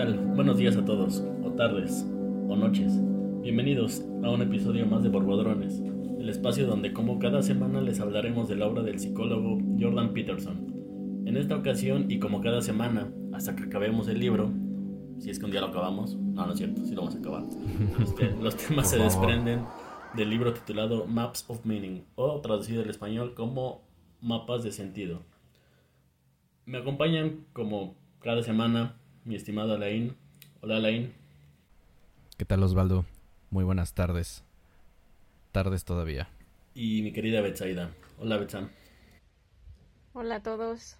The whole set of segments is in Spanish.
tal? Buenos días a todos, o tardes, o noches. Bienvenidos a un episodio más de Borbodrones, el espacio donde como cada semana les hablaremos de la obra del psicólogo Jordan Peterson. En esta ocasión y como cada semana, hasta que acabemos el libro, si es que un día lo acabamos, no, no es cierto, sí lo vamos a acabar, este, los temas se desprenden del libro titulado Maps of Meaning, o traducido al español como Mapas de Sentido. Me acompañan como cada semana mi estimado Alain. Hola Alain. ¿Qué tal Osvaldo? Muy buenas tardes. Tardes todavía. Y mi querida Betsaida. Hola Betsa. Hola a todos.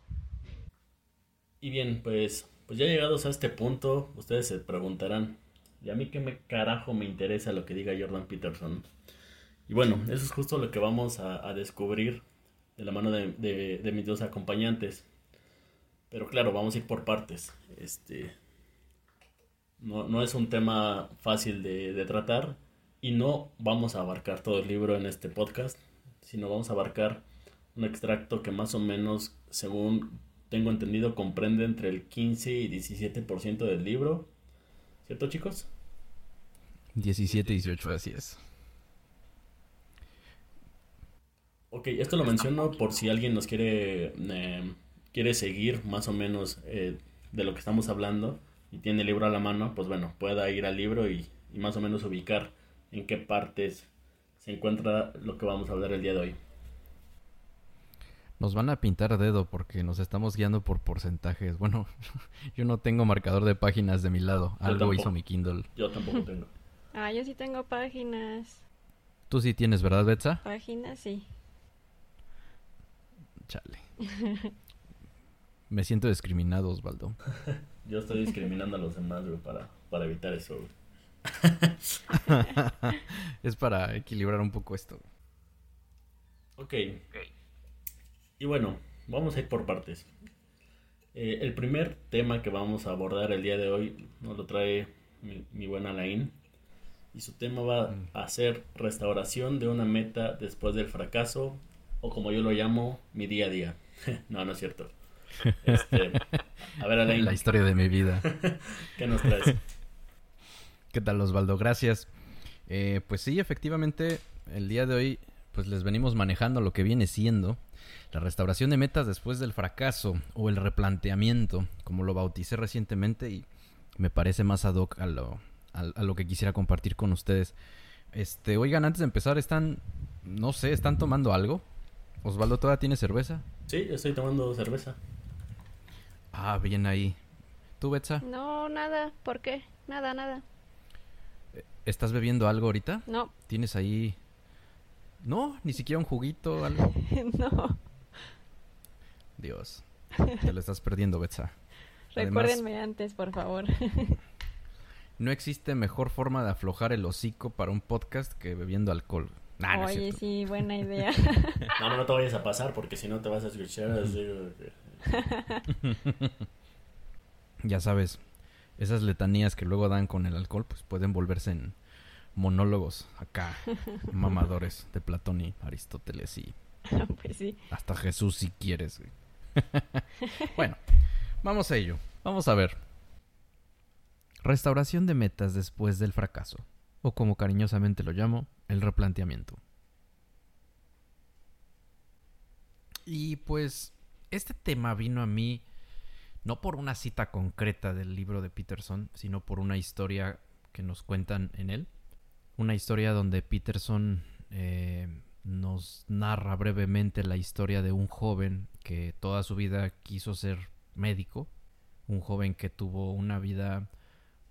Y bien, pues, pues ya llegados a este punto, ustedes se preguntarán, ¿y a mí qué me carajo me interesa lo que diga Jordan Peterson? Y bueno, eso es justo lo que vamos a, descubrir de la mano de mis dos acompañantes. Pero claro, vamos a ir por partes. Este, no, es un tema fácil de, tratar y no vamos a abarcar todo el libro en este podcast, sino vamos a abarcar un extracto que más o menos, según tengo entendido, comprende entre el 15 y 17% del libro. ¿Cierto, chicos? 17 y 18, así es. Ok, esto lo menciono por si alguien nos quiere eh, quiere seguir más o menos eh, de lo que estamos hablando y tiene el libro a la mano, pues bueno, pueda ir al libro y, más o menos ubicar en qué partes se encuentra lo que vamos a hablar el día de hoy. Nos van a pintar dedo porque nos estamos guiando por porcentajes. Bueno, yo no tengo marcador de páginas de mi lado. Algo hizo mi Kindle. Yo tampoco tengo. ah, yo sí tengo páginas. Tú sí tienes, ¿verdad, Betsa? Páginas, sí. Chale. Me siento discriminado, Osvaldo. Yo estoy discriminando a los demás, güey, para, para evitar eso, es para equilibrar un poco esto. Ok. Y bueno, vamos a ir por partes. Eh, el primer tema que vamos a abordar el día de hoy nos lo trae mi, mi buena Alain. Y su tema va mm. a ser restauración de una meta después del fracaso, o como yo lo llamo, mi día a día. no, no es cierto. Este, a ver, Alain. La historia de mi vida. ¿Qué nos traes? ¿Qué tal, Osvaldo? Gracias. Eh, pues sí, efectivamente, el día de hoy, pues les venimos manejando lo que viene siendo la restauración de metas después del fracaso o el replanteamiento, como lo bauticé recientemente y me parece más ad hoc a lo, a lo que quisiera compartir con ustedes. Este, oigan, antes de empezar, están, no sé, ¿están tomando algo? Osvaldo, ¿todavía tiene cerveza? Sí, estoy tomando cerveza. Ah, bien ahí. ¿Tú, Betsa? No, nada. ¿Por qué? Nada, nada. ¿Estás bebiendo algo ahorita? No. ¿Tienes ahí... No, ni siquiera un juguito o algo. no. Dios. Te lo estás perdiendo, Betsa. Recuérdenme antes, por favor. no existe mejor forma de aflojar el hocico para un podcast que bebiendo alcohol. Oye, sí, buena idea. no, no, no te vayas a pasar porque si no te vas a escuchar así. ya sabes, esas letanías que luego dan con el alcohol, pues pueden volverse en monólogos acá, mamadores de Platón y Aristóteles y pues sí. hasta Jesús si quieres. bueno, vamos a ello. Vamos a ver. Restauración de metas después del fracaso, o como cariñosamente lo llamo, el replanteamiento. Y pues este tema vino a mí no por una cita concreta del libro de Peterson, sino por una historia que nos cuentan en él. Una historia donde Peterson eh, nos narra brevemente la historia de un joven que toda su vida quiso ser médico. Un joven que tuvo una vida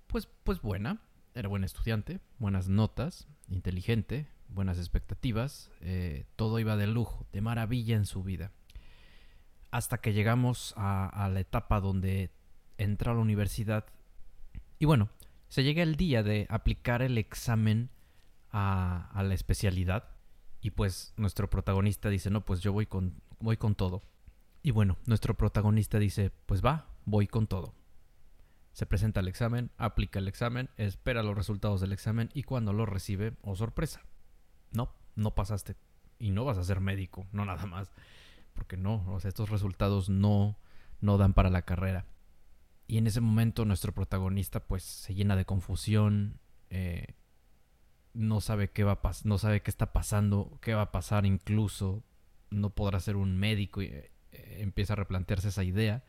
pues, pues buena. Era buen estudiante, buenas notas, inteligente, buenas expectativas. Eh, todo iba de lujo, de maravilla en su vida hasta que llegamos a, la etapa donde entra a la universidad. Y bueno, se llega el día de aplicar el examen a, la especialidad. Y pues nuestro protagonista dice, no, pues yo voy con, voy con todo. Y bueno, nuestro protagonista dice, pues va, voy con todo. Se presenta el examen, aplica el examen, espera los resultados del examen y cuando lo recibe, oh sorpresa, no, no pasaste. Y no vas a ser médico, no nada más porque no, o sea, estos resultados no, no dan para la carrera. Y en ese momento nuestro protagonista pues se llena de confusión, eh, no sabe qué va a no sabe qué está pasando, qué va a pasar incluso, no podrá ser un médico y eh, empieza a replantearse esa idea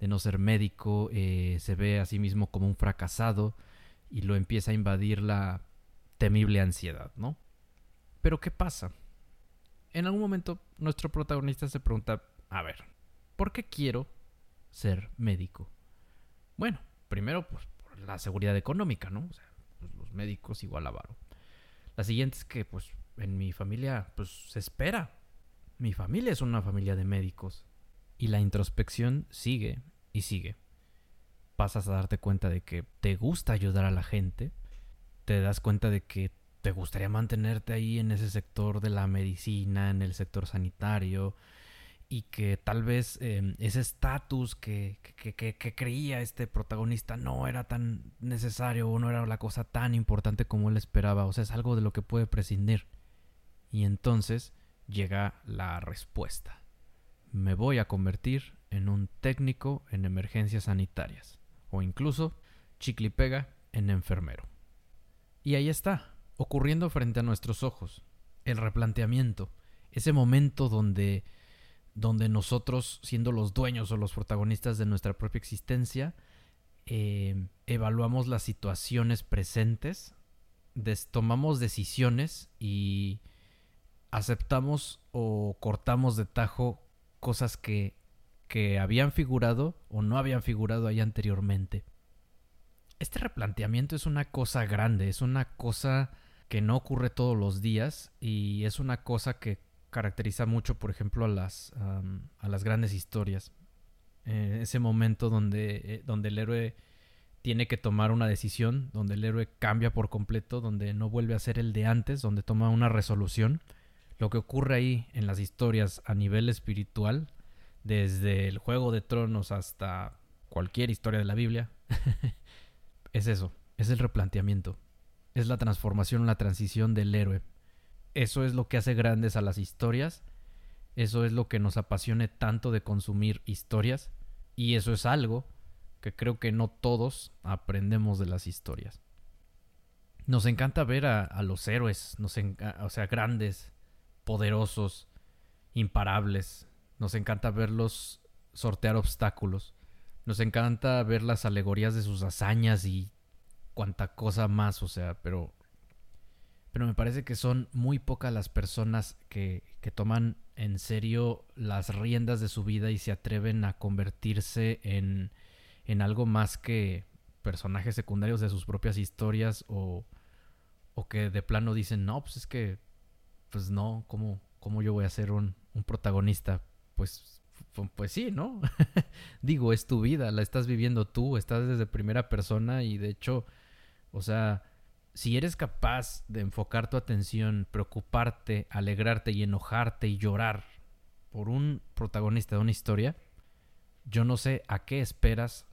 de no ser médico, eh, se ve a sí mismo como un fracasado y lo empieza a invadir la temible ansiedad, ¿no? Pero ¿qué pasa? En algún momento nuestro protagonista se pregunta, a ver, ¿por qué quiero ser médico? Bueno, primero pues por la seguridad económica, ¿no? O sea, pues, los médicos igual a varo. La siguiente es que pues en mi familia pues se espera. Mi familia es una familia de médicos. Y la introspección sigue y sigue. Pasas a darte cuenta de que te gusta ayudar a la gente. Te das cuenta de que te gustaría mantenerte ahí en ese sector de la medicina, en el sector sanitario, y que tal vez em, ese estatus que, que, creía este protagonista no era tan necesario o no era la cosa tan importante como él esperaba. O sea, es algo de lo que puede prescindir. Y entonces llega la respuesta. Me voy a convertir en un técnico en emergencias sanitarias. O incluso, chicle pega, en enfermero. Y ahí está, ocurriendo frente a nuestros ojos. El replanteamiento. Ese momento donde donde nosotros, siendo los dueños o los protagonistas de nuestra propia existencia, eh, evaluamos las situaciones presentes, tomamos decisiones y aceptamos o cortamos de tajo cosas que, que habían figurado o no habían figurado ahí anteriormente. Este replanteamiento es una cosa grande, es una cosa que no ocurre todos los días y es una cosa que caracteriza mucho, por ejemplo, a las, a las grandes historias. Eh, ese momento donde, eh, donde el héroe tiene que tomar una decisión, donde el héroe cambia por completo, donde no vuelve a ser el de antes, donde toma una resolución. Lo que ocurre ahí en las historias a nivel espiritual, desde el Juego de Tronos hasta cualquier historia de la Biblia, es eso, es el replanteamiento, es la transformación, la transición del héroe eso es lo que hace grandes a las historias, eso es lo que nos apasione tanto de consumir historias, y eso es algo que creo que no todos aprendemos de las historias. Nos encanta ver a, los héroes, o sea, grandes, poderosos, imparables. Nos encanta verlos sortear obstáculos. Nos encanta ver las alegorías de sus hazañas y cuanta cosa más, o sea, pero pero me parece que son muy pocas las personas que, que, toman en serio las riendas de su vida y se atreven a convertirse en, en algo más que personajes secundarios de sus propias historias o, o que de plano dicen, no, pues es que, pues no, ¿cómo, cómo yo voy a ser un, un protagonista? Pues, pues sí, ¿no? Digo, es tu vida, la estás viviendo tú, estás desde primera persona y de hecho, o sea, si eres capaz de enfocar tu atención, preocuparte, alegrarte y enojarte y llorar por un protagonista de una historia, yo no sé a qué esperas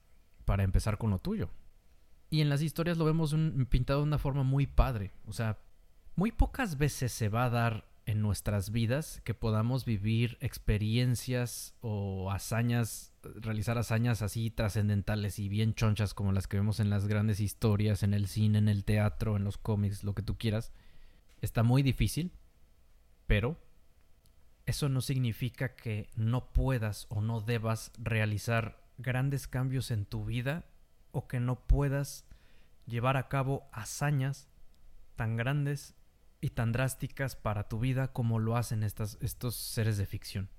para empezar con lo tuyo. Y en las historias lo vemos pintado de una forma muy padre. O sea, muy pocas veces se va a dar en nuestras vidas que podamos vivir experiencias o hazañas, realizar hazañas así trascendentales y bien chonchas como las que vemos en las grandes historias, en el cine, en el teatro, en los cómics, lo que tú quieras. Está muy difícil, pero eso no significa que no puedas o no debas realizar grandes cambios en tu vida o que no puedas llevar a cabo hazañas tan grandes y tan drásticas para tu vida como lo hacen estas, estos seres de ficción.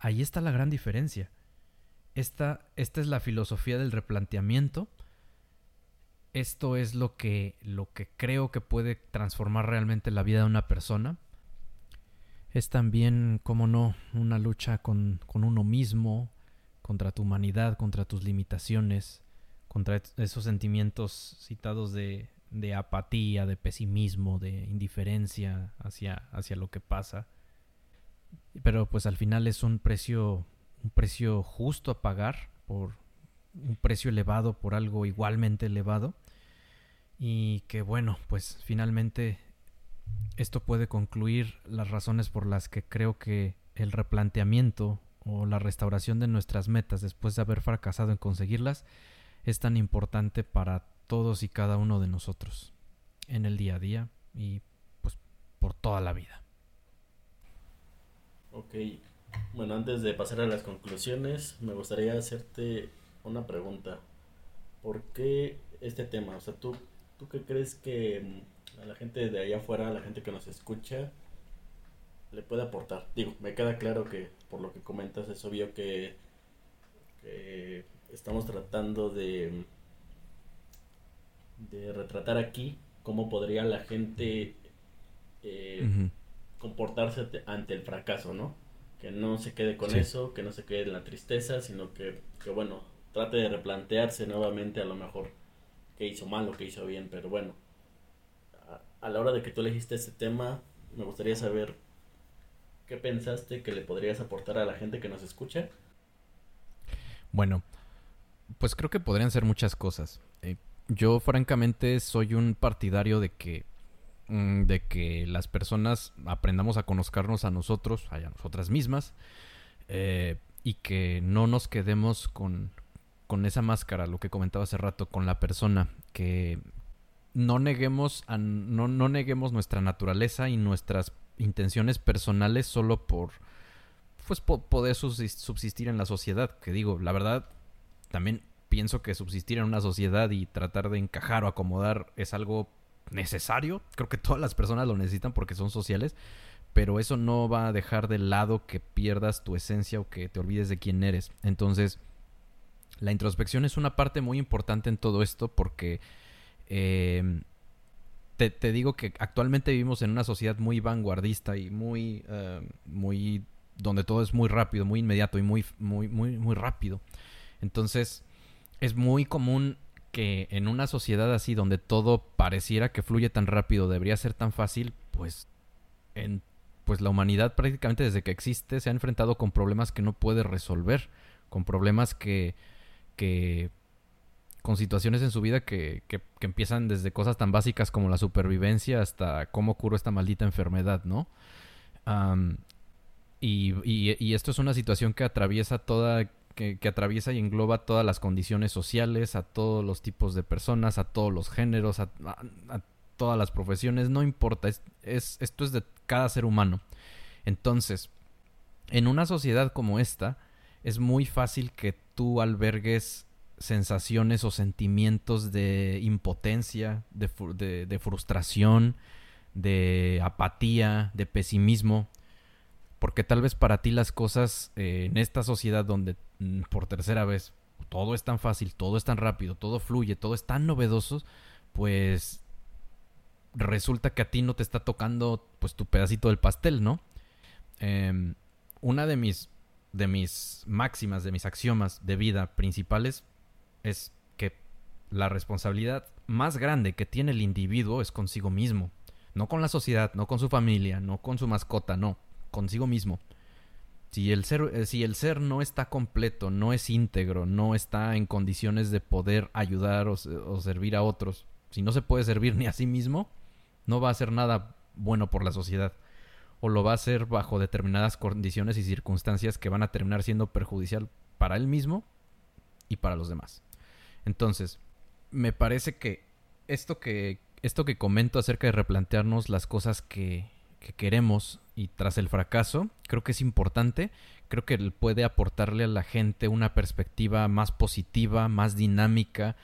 Ahí está la gran diferencia. Esta, esta es la filosofía del replanteamiento. Esto es lo que, lo que creo que puede transformar realmente la vida de una persona. Es también, como no, una lucha con, con uno mismo, contra tu humanidad, contra tus limitaciones, contra esos sentimientos citados de, de apatía, de pesimismo, de indiferencia hacia, hacia lo que pasa. Pero pues al final es un precio, un precio justo a pagar por un precio elevado por algo igualmente elevado. Y que bueno, pues finalmente esto puede concluir las razones por las que creo que el replanteamiento o la restauración de nuestras metas después de haber fracasado en conseguirlas es tan importante para todos y cada uno de nosotros en el día a día y pues por toda la vida. Ok, bueno, antes de pasar a las conclusiones, me gustaría hacerte una pregunta. ¿Por qué este tema? O sea, ¿tú, tú qué crees que mm, a la gente de allá afuera, a la gente que nos escucha, le puede aportar? Digo, me queda claro que por lo que comentas es obvio que, estamos tratando de, de retratar aquí cómo podría la gente eh, comportarse ante el fracaso, ¿no? Que no se quede con eso, que no se quede en la tristeza, sino que, que, bueno, trate de replantearse nuevamente a lo mejor qué hizo mal o qué hizo bien, pero bueno, a, la hora de que tú elegiste este tema, me gustaría saber qué pensaste que le podrías aportar a la gente que nos escucha. Bueno, pues creo que podrían ser muchas cosas. Eh, yo francamente soy un partidario de que Mm, de que las personas aprendamos a conocernos a nosotros, a nosotras mismas, eh, y que no nos quedemos con, con esa máscara, lo que comentaba hace rato, con la persona, que no neguemos, no, no neguemos nuestra naturaleza y nuestras intenciones personales solo por pues poder subsistir en la sociedad, que digo, la verdad, también pienso que subsistir en una sociedad y tratar de encajar o acomodar es algo necesario. Creo que todas las personas lo necesitan porque son sociales. Pero eso no va a dejar de lado que pierdas tu esencia o que te olvides de quién eres. Entonces, la introspección es una parte muy importante en todo esto porque em, te, digo que actualmente vivimos en una sociedad muy vanguardista y muy, em, muy donde todo es muy rápido, muy inmediato y muy, muy, muy, muy rápido. Entonces, es muy común que en una sociedad así donde todo pareciera que fluye tan rápido, debería ser tan fácil, pues en pues la humanidad prácticamente desde que existe se ha enfrentado con problemas que no puede resolver, con problemas que que con situaciones en su vida que, que, empiezan desde cosas tan básicas como la supervivencia hasta cómo curo esta maldita enfermedad, ¿no? y, y, esto es una situación que atraviesa toda que, atraviesa y engloba todas las condiciones sociales, a todos los tipos de personas, a todos los géneros, a, todas las profesiones, no importa, es, es, esto es de cada ser humano. Entonces, en una sociedad como esta, es muy fácil que tú albergues sensaciones o sentimientos de impotencia, de frustración, de apatía, de pesimismo, porque tal vez para ti las cosas eh, en esta sociedad donde mm, por tercera vez todo es tan fácil, todo es tan rápido, todo fluye, todo es tan novedoso, pues resulta que a ti no te está tocando pues tu pedacito del pastel, ¿no? Em, una de mis de mis máximas, de mis axiomas de vida principales es que la responsabilidad más grande que tiene el individuo es consigo mismo, no con la sociedad, no con su familia, no con su mascota, no, consigo mismo. Si el, ser, eh, si el ser no está completo, no es íntegro, no está en condiciones de poder ayudar o, servir a otros, si no se puede servir ni a sí mismo, no va a hacer nada bueno por la sociedad. O lo va a hacer bajo determinadas condiciones y circunstancias que van a terminar siendo perjudicial para él mismo y para los demás. Entonces, me parece que esto que, esto que comento acerca de replantearnos las cosas que, que queremos y tras el fracaso, creo que es importante, creo que puede aportarle a la gente una perspectiva más positiva, más dinámica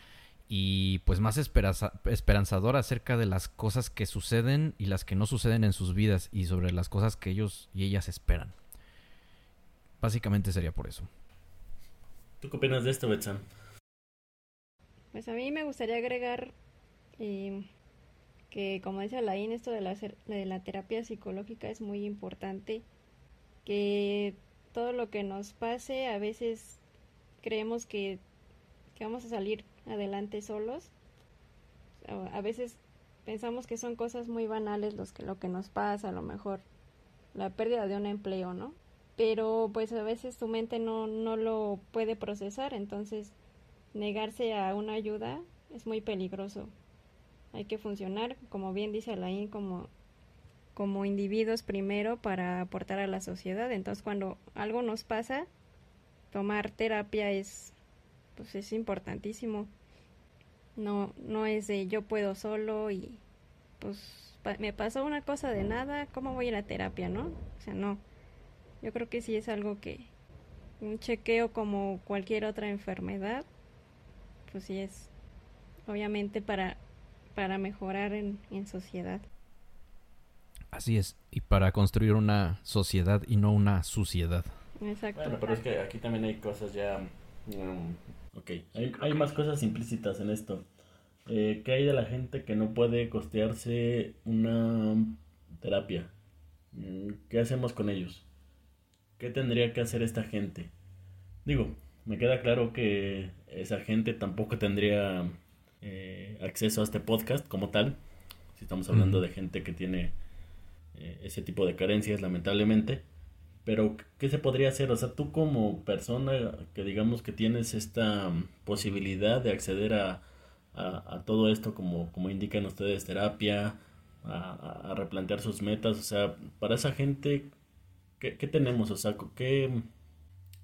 y pues más esperanzadora acerca de las cosas que suceden y las que no suceden en sus vidas y sobre las cosas que ellos y ellas esperan. Básicamente sería por eso. ¿Tú qué opinas de esto, Betsan? Pues a mí me gustaría agregar eh, que como dice Alain, esto de la, de la terapia psicológica es muy importante, que todo lo que nos pase a veces creemos que, que vamos a salir adelante solos, a veces pensamos que son cosas muy banales los que, lo que nos pasa, a lo mejor la pérdida de un empleo, ¿no? Pero pues a veces tu mente no, no lo puede procesar, entonces negarse a una ayuda es muy peligroso hay que funcionar, como bien dice Alain, como como individuos primero para aportar a la sociedad. Entonces, cuando algo nos pasa, tomar terapia es pues es importantísimo. No no es de yo puedo solo y pues me pasó una cosa de nada, ¿cómo voy a ir a terapia, no? O sea, no. Yo creo que sí es algo que un chequeo como cualquier otra enfermedad, pues sí es obviamente para para mejorar en, en sociedad. Así es, y para construir una sociedad y no una suciedad. Exacto. Bueno, pero es que aquí también hay cosas ya... mm, ok, hay, hay más cosas implícitas en esto. Eh, ¿Qué hay de la gente que no puede costearse una terapia? Mm, ¿Qué hacemos con ellos? ¿Qué tendría que hacer esta gente? Digo, me queda claro que esa gente tampoco tendría eh, acceso a este podcast como tal. Si estamos hablando de gente que tiene eh, ese tipo de carencias, lamentablemente. Pero, ¿qué se podría hacer? O sea, tú como persona que digamos que tienes esta posibilidad de acceder a, a, a todo esto, como, como indican ustedes, terapia, a replantear sus metas, o sea, para esa gente, ¿qué, qué tenemos? O sea, ¿qué,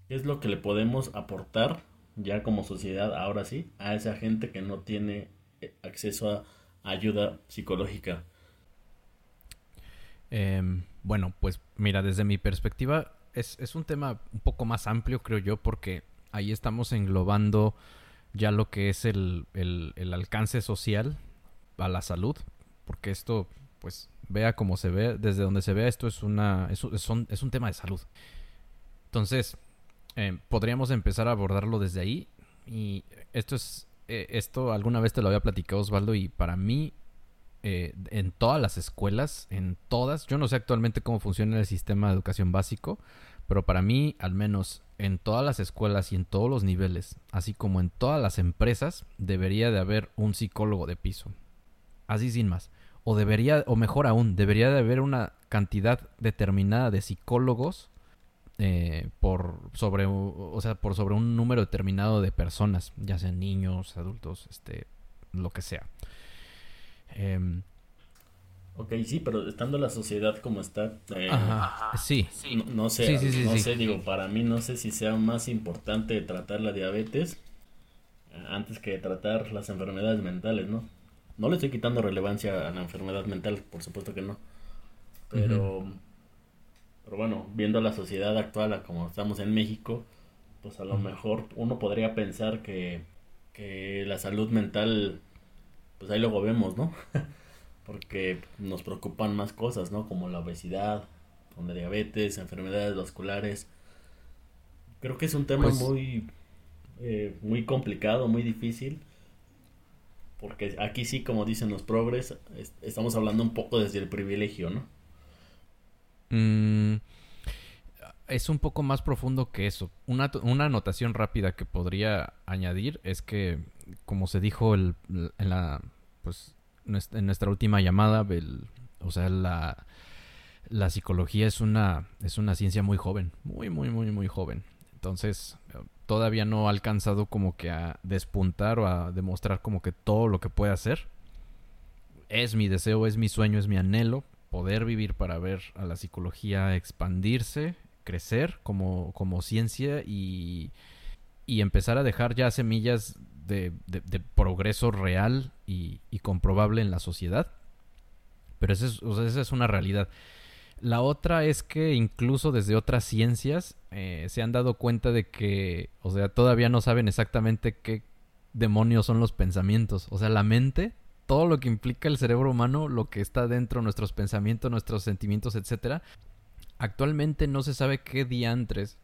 qué es lo que le podemos aportar ya como sociedad, ahora sí, a esa gente que no tiene eh, acceso a ayuda psicológica? Em, bueno, pues mira, desde mi perspectiva es, es un tema un poco más amplio, creo yo, porque ahí estamos englobando ya lo que es el, el- alcance social a la salud, porque esto, pues, vea como se ve, desde donde se vea, esto es, una, es, es un tema de salud. Entonces, em, podríamos empezar a abordarlo desde ahí, y esto es, eh, esto alguna vez te lo había platicado Osvaldo, y para mí eh, en todas las escuelas, en todas. Yo no sé actualmente cómo funciona el sistema de educación básico, pero para mí, al menos en todas las escuelas y en todos los niveles, así como en todas las empresas, debería de haber un psicólogo de piso. Así sin más. O debería, o mejor aún, debería de haber una cantidad determinada de psicólogos eh, por sobre, o sea, por sobre un número determinado de personas, ya sean niños, adultos, este, lo que sea. Em, Ok, sí, pero estando la sociedad como está, eh, Ajá, sí. no, no sé, Sí, sí, sí, no sí. sé, digo, para mí no sé si sea más importante tratar la diabetes eh, antes que tratar las enfermedades mentales, ¿no? No le estoy quitando relevancia a la enfermedad mental, por supuesto que no. Pero, pero bueno, viendo la sociedad actual a como estamos en México, pues a lo mejor uno podría pensar que, que la salud mental, pues ahí luego vemos, ¿no? Porque nos preocupan más cosas, ¿no? Como la obesidad, como la diabetes, enfermedades vasculares. Creo que es un tema Pues- muy, eh, muy complicado, muy difícil. Porque aquí sí, como dicen los progres, es- estamos hablando un poco desde el privilegio, ¿no? Mm, es un poco más profundo que eso. Una, una anotación rápida que podría añadir es que, como se dijo en la, pues, en nuestra última llamada, o sea, la, la psicología es una, es una ciencia muy joven, muy, muy, muy, muy joven. Entonces, eh, todavía no ha alcanzado como que a despuntar o a demostrar como que todo lo que puede hacer. Es mi deseo, es mi sueño, es mi anhelo poder vivir para ver a la psicología expandirse, crecer como, como ciencia y, y empezar a dejar ya semillas de, de- progreso real y, y comprobable en la sociedad. Pero esa es, o sea, esa es una realidad. La otra es que incluso desde otras ciencias eh, se han dado cuenta de que, o sea, todavía no saben exactamente qué demonios son los pensamientos. O sea, la mente, todo lo que implica el cerebro humano, lo que está dentro, nuestros pensamientos, nuestros sentimientos, etcétera. Actualmente no se sabe qué diantres,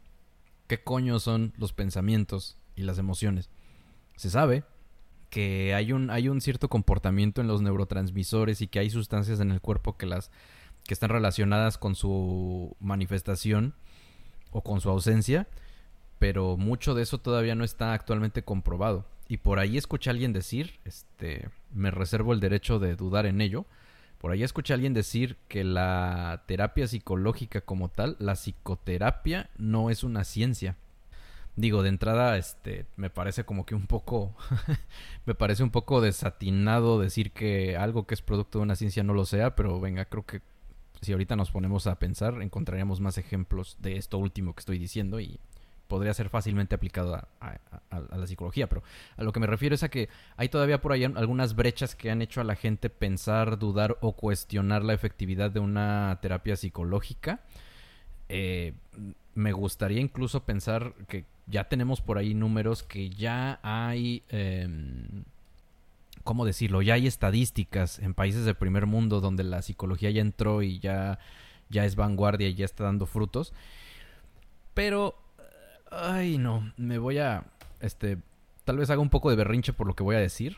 qué coño son los pensamientos y las emociones. Se sabe que hay un, hay un cierto comportamiento en los neurotransmisores y que hay sustancias en el cuerpo que las que están relacionadas con su manifestación o con su ausencia, pero mucho de eso todavía no está actualmente comprobado. Y por ahí escuché a alguien decir, este, me reservo el derecho de dudar en ello, por ahí escuché a alguien decir que la terapia psicológica como tal, la psicoterapia no es una ciencia. Digo, de entrada, este, me parece como que un poco, me parece un poco desatinado decir que algo que es producto de una ciencia no lo sea, pero venga, creo que si ahorita nos ponemos a pensar, encontraríamos más ejemplos de esto último que estoy diciendo y podría ser fácilmente aplicado a, la psicología, pero a lo que me refiero es a que hay todavía por ahí algunas brechas que han hecho a la gente pensar, dudar o cuestionar la efectividad de una terapia psicológica. Eh, me gustaría incluso pensar que ya tenemos por ahí números que ya hay, em, ¿cómo decirlo? Ya hay estadísticas en países del primer mundo donde la psicología ya entró y ya, ya es vanguardia y ya está dando frutos. Pero, ay no, me voy a, este, tal vez haga un poco de berrinche por lo que voy a decir.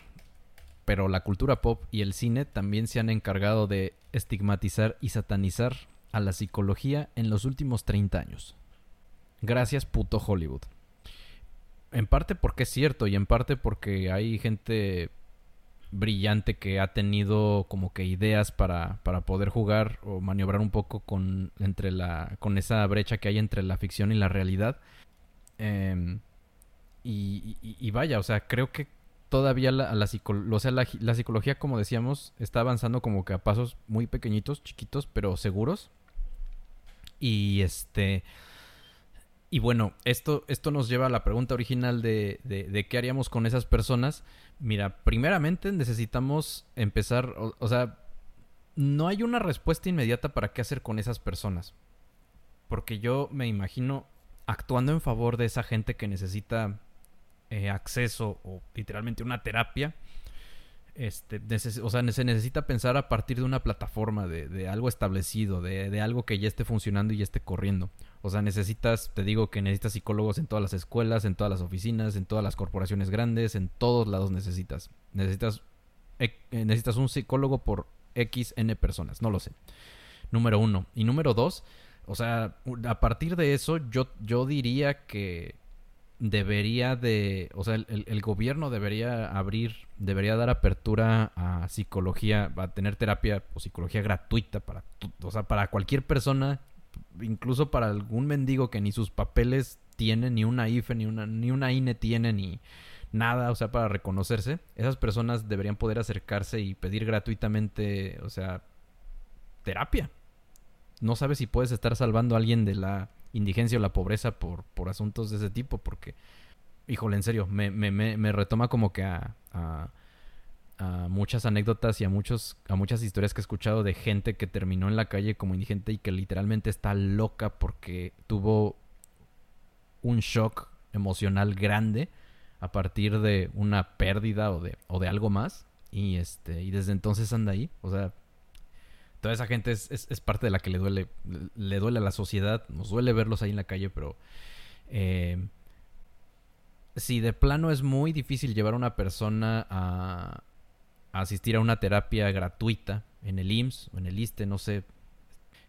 Pero la cultura pop y el cine también se han encargado de estigmatizar y satanizar a la psicología en los últimos 30 años. Gracias puto Hollywood. En parte porque es cierto y en parte porque hay gente brillante que ha tenido como que ideas para, para poder jugar o maniobrar un poco con, entre la, con esa brecha que hay entre la ficción y la realidad. Em, y, vaya, o sea, creo que todavía la, o psicología, como decíamos, está avanzando como que a pasos muy pequeñitos, chiquitos, pero seguros. Y este... Y bueno, esto, esto nos lleva a la pregunta original de, de, qué haríamos con esas personas. Mira, primeramente necesitamos empezar, o, sea, no hay una respuesta inmediata para qué hacer con esas personas. Porque yo me imagino actuando en favor de esa gente que necesita eh, acceso o literalmente una terapia este, o sea, se necesita pensar a partir de una plataforma, de, algo establecido, de, algo que ya esté funcionando y ya esté corriendo. O sea, necesitas, te digo que necesitas psicólogos en todas las escuelas, en todas las oficinas, en todas las corporaciones grandes, en todos lados necesitas. Necesitas, eh, necesitas un psicólogo por XN personas, no lo sé. Número uno. Y número dos, o sea, a partir de eso yo, yo diría que debería de, o sea, el, gobierno debería abrir, debería dar apertura a psicología, a tener terapia o psicología gratuita para, o sea, para cualquier persona, incluso para algún mendigo que ni sus papeles tiene, ni una IFE, ni una, ni una INE tiene, ni nada, o sea, para reconocerse, esas personas deberían poder acercarse y pedir gratuitamente, o sea, terapia. No sabes si puedes estar salvando a alguien de la indigencia o la pobreza por, por asuntos de ese tipo, porque, híjole, en serio, me, me, me, retoma como que a, a, muchas anécdotas y a, muchos, a muchas historias que he escuchado de gente que terminó en la calle como indigente y que literalmente está loca porque tuvo un shock emocional grande a partir de una pérdida o de, o de algo más. Y este, y desde entonces anda ahí. O sea, toda esa gente es, es, parte de la que le duele, le duele a la sociedad, nos duele verlos ahí en la calle, pero eh, si de plano es muy difícil llevar a una persona a, asistir a una terapia gratuita en el IMSS o en el ISTE, no sé,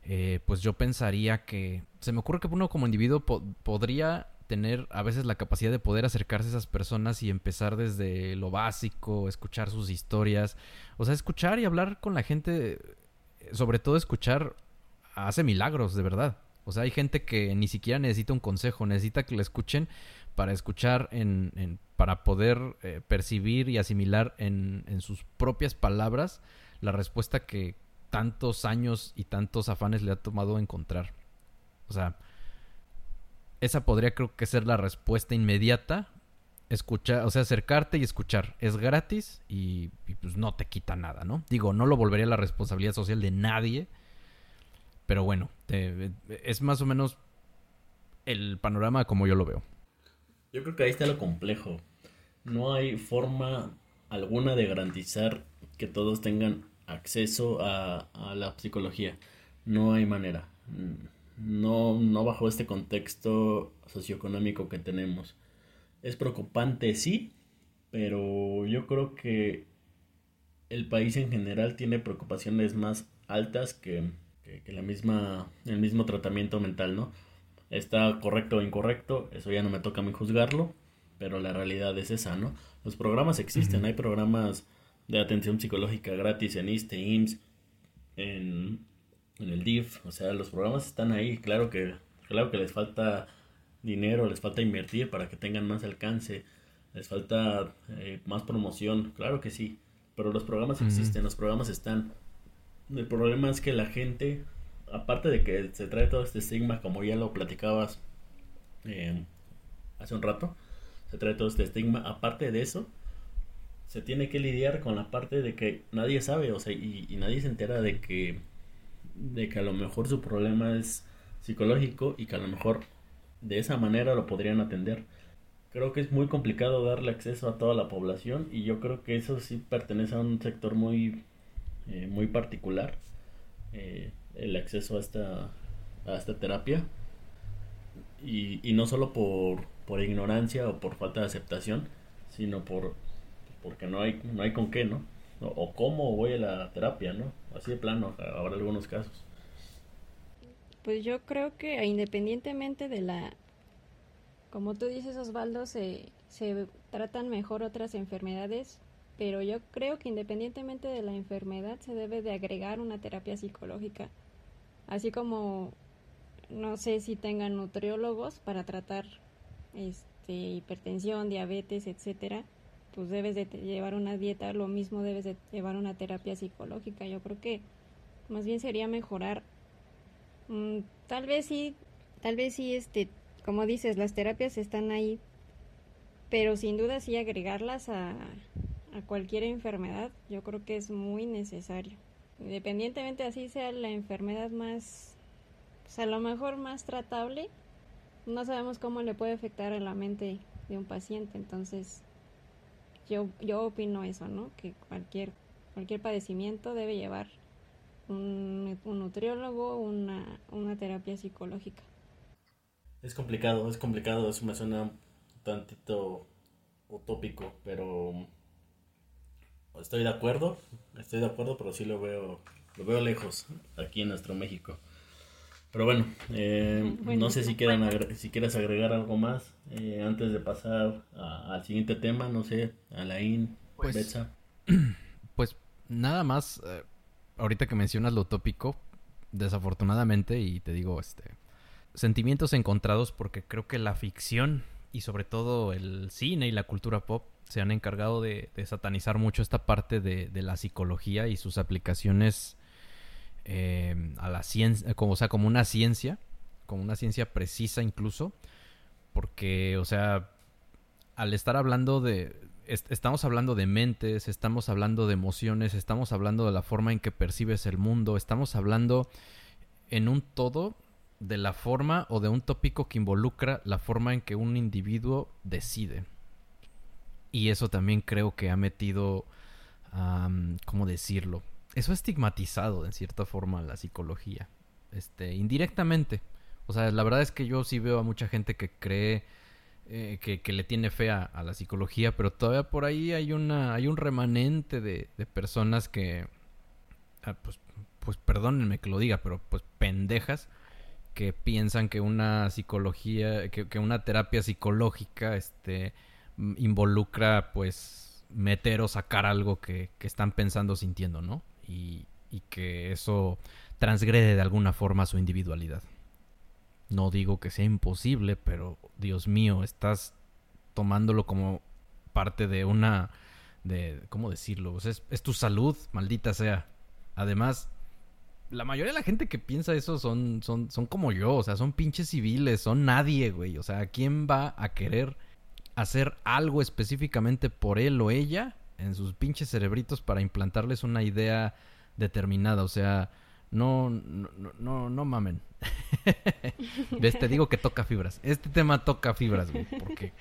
eh, pues yo pensaría que se me ocurre que uno como individuo podría tener a veces la capacidad de poder acercarse a esas personas y empezar desde lo básico, escuchar sus historias, o sea, escuchar y hablar con la gente sobre todo escuchar hace milagros, de verdad. O sea, hay gente que ni siquiera necesita un consejo, necesita que le escuchen para escuchar, en, para poder eh, percibir y asimilar en, en sus propias palabras la respuesta que tantos años y tantos afanes le ha tomado encontrar. O sea, esa podría creo que ser la respuesta inmediata escuchar, o sea, acercarte y escuchar. Es gratis y, pues no te quita nada, ¿no? Digo, no lo volvería la responsabilidad social de nadie. Pero bueno, es más o menos el panorama como yo lo veo. Yo creo que ahí está lo complejo. No hay forma alguna de garantizar que todos tengan acceso a, a la psicología. No hay manera. No, no bajo este contexto socioeconómico que tenemos. Es preocupante, sí, pero yo creo que el país en general tiene preocupaciones más altas que, la misma, el mismo tratamiento mental, ¿no? Está correcto o incorrecto, eso ya no me toca a mí juzgarlo, pero la realidad es esa, ¿no? Los programas existen, hay programas de atención psicológica gratis en ISTE, IMSS, en, en el DIF, o sea, los programas están ahí, claro que, claro que les falta dinero, les falta invertir para que tengan más alcance, les falta eh, más promoción, claro que sí, pero los programas existen, los programas están. El problema es que la gente aparte de que se trae todo este estigma, como ya lo platicabas eh, hace un rato, se trae todo este estigma, aparte de eso, se tiene que lidiar con la parte de que nadie sabe, o sea, y, y nadie se entera de que, de que a lo mejor su problema es psicológico y que a lo mejor de esa manera lo podrían atender. Creo que es muy complicado darle acceso a toda la población y yo creo que eso sí pertenece a un sector muy, eh, muy particular, eh, el acceso a esta, a esta terapia. Y, y no solo por, por ignorancia o por falta de aceptación, sino por porque no hay, no hay con qué, ¿no? O, o cómo voy a la terapia, ¿no? Así de plano, habrá algunos casos. Pues yo creo que independientemente de la, como tú dices Osvaldo, se, se tratan mejor otras enfermedades, pero yo creo que independientemente de la enfermedad se debe de agregar una terapia psicológica, así como no sé si tengan nutriólogos para tratar este hipertensión, diabetes, etcétera, pues debes de llevar una dieta, lo mismo debes de llevar una terapia psicológica. Yo creo que más bien sería mejorar Mm, tal vez sí, tal vez sí, este, como dices, las terapias están ahí, pero sin duda sí agregarlas a, a cualquier enfermedad, yo creo que es muy necesario. Independientemente así sea la enfermedad más, pues a lo mejor más tratable, no sabemos cómo le puede afectar a la mente de un paciente, entonces yo, yo opino eso, ¿no? Que cualquier, cualquier padecimiento debe llevar un, un nutriólogo, una, una terapia psicológica. Es complicado, es complicado, eso me suena un tantito utópico, pero estoy de acuerdo, estoy de acuerdo, pero sí lo veo, lo veo lejos aquí en nuestro México. Pero bueno, eh, Bueno, no sé si quieran agre- si quieres agregar algo más eh, antes de pasar a- al siguiente tema, no sé, Alain, Pues- Betsa. Pues nada más, eh, ahorita que mencionas lo utópico, desafortunadamente, y te digo, este, sentimientos encontrados porque creo que la ficción y sobre todo el cine y la cultura pop se han encargado de, satanizar mucho esta parte de, de la psicología y sus aplicaciones eh, a la ciencia, como, o sea, como una ciencia, como una ciencia precisa incluso, porque, o sea, al estar hablando de, est- estamos hablando de mentes, estamos hablando de emociones, estamos hablando de la forma en que percibes el mundo, estamos hablando en un todo de la forma o de un tópico que involucra la forma en que un individuo decide. Y eso también creo que ha metido, ¿cómo decirlo? Eso ha estigmatizado en cierta forma la psicología, este, indirectamente. O sea, la verdad es que yo sí veo a mucha gente que cree eh, que, le tiene fe a, la psicología, pero todavía por ahí hay una hay un remanente de, personas que, ah, pues, pues perdónenme que lo diga, pero pues pendejas que piensan que una psicología, que, una terapia psicológica, este, mm, involucra pues meter o sacar algo que, están pensando, sintiendo, ¿no? Y, y que eso transgrede de alguna forma su individualidad. No digo que sea imposible, pero Dios mío, estás tomándolo como parte de una de cómo decirlo, O sea, es, es tu salud, maldita sea. Además, la mayoría de la gente que piensa eso son son son como yo, o sea, son pinches civiles, son nadie, güey. O sea, ¿quién va a querer hacer algo específicamente por él o ella en sus pinches cerebritos para implantarles una idea determinada? O sea, no no no, no, mamen. ¿Ves? Te digo que toca fibras. Este tema toca fibras, güey, porque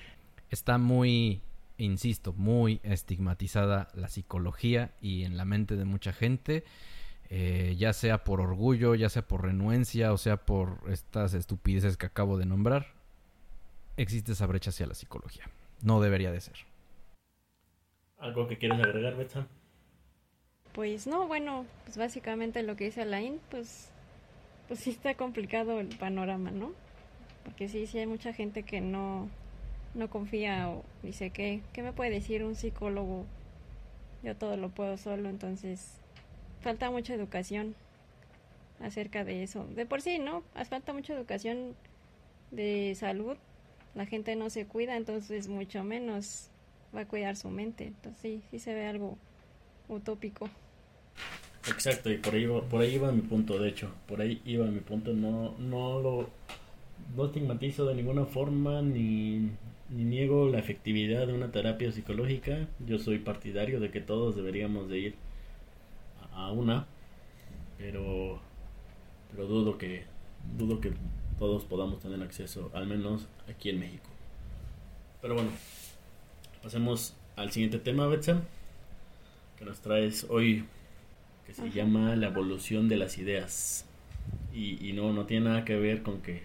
está muy, insisto, muy estigmatizada la psicología y en la mente de mucha gente, eh, ya sea por orgullo, ya sea por renuencia, o sea por estas estupideces que acabo de nombrar, existe esa brecha hacia la psicología. No debería de ser. ¿Algo que quieres agregar, Betsa? Pues no, bueno, pues básicamente lo que dice Alain, pues, pues sí está complicado el panorama, ¿no? Porque sí, sí hay mucha gente que no, no confía o dice que, ¿qué me puede decir un psicólogo? Yo todo lo puedo solo, entonces falta mucha educación acerca de eso. De por sí, ¿no? Falta mucha educación de salud. La gente no se cuida, entonces mucho menos va a cuidar su mente. Entonces sí, sí se ve algo utópico. Exacto, y por ahí, por ahí iba mi punto, de hecho, por ahí iba mi punto, no, no lo no estigmatizo de ninguna forma ni, ni niego la efectividad de una terapia psicológica, yo soy partidario de que todos deberíamos de ir a una, pero, pero dudo que, dudo que todos podamos tener acceso, al menos aquí en México. Pero bueno, pasemos al siguiente tema, Betsa, que nos traes hoy, que se llama la evolución de las ideas. Y, y, no, no tiene nada que ver con que,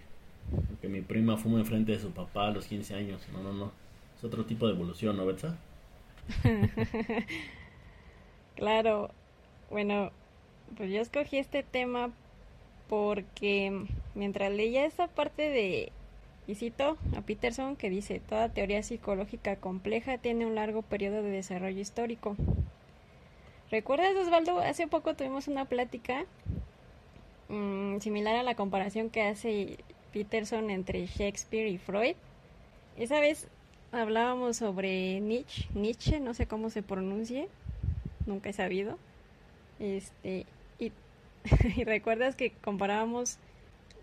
con que mi prima fume enfrente de su papá a los 15 años. No, no, no. Es otro tipo de evolución, ¿no, Betsa? claro. Bueno, pues yo escogí este tema porque mientras leía esta parte de, y cito a Peterson, que dice, toda teoría psicológica compleja tiene un largo periodo de desarrollo histórico. ¿Recuerdas, Osvaldo? Hace poco tuvimos una plática mmm, similar a la comparación que hace Peterson entre Shakespeare y Freud. Esa vez hablábamos sobre Nietzsche, Nietzsche, no sé cómo se pronuncie, nunca he sabido. Este, y recuerdas que comparábamos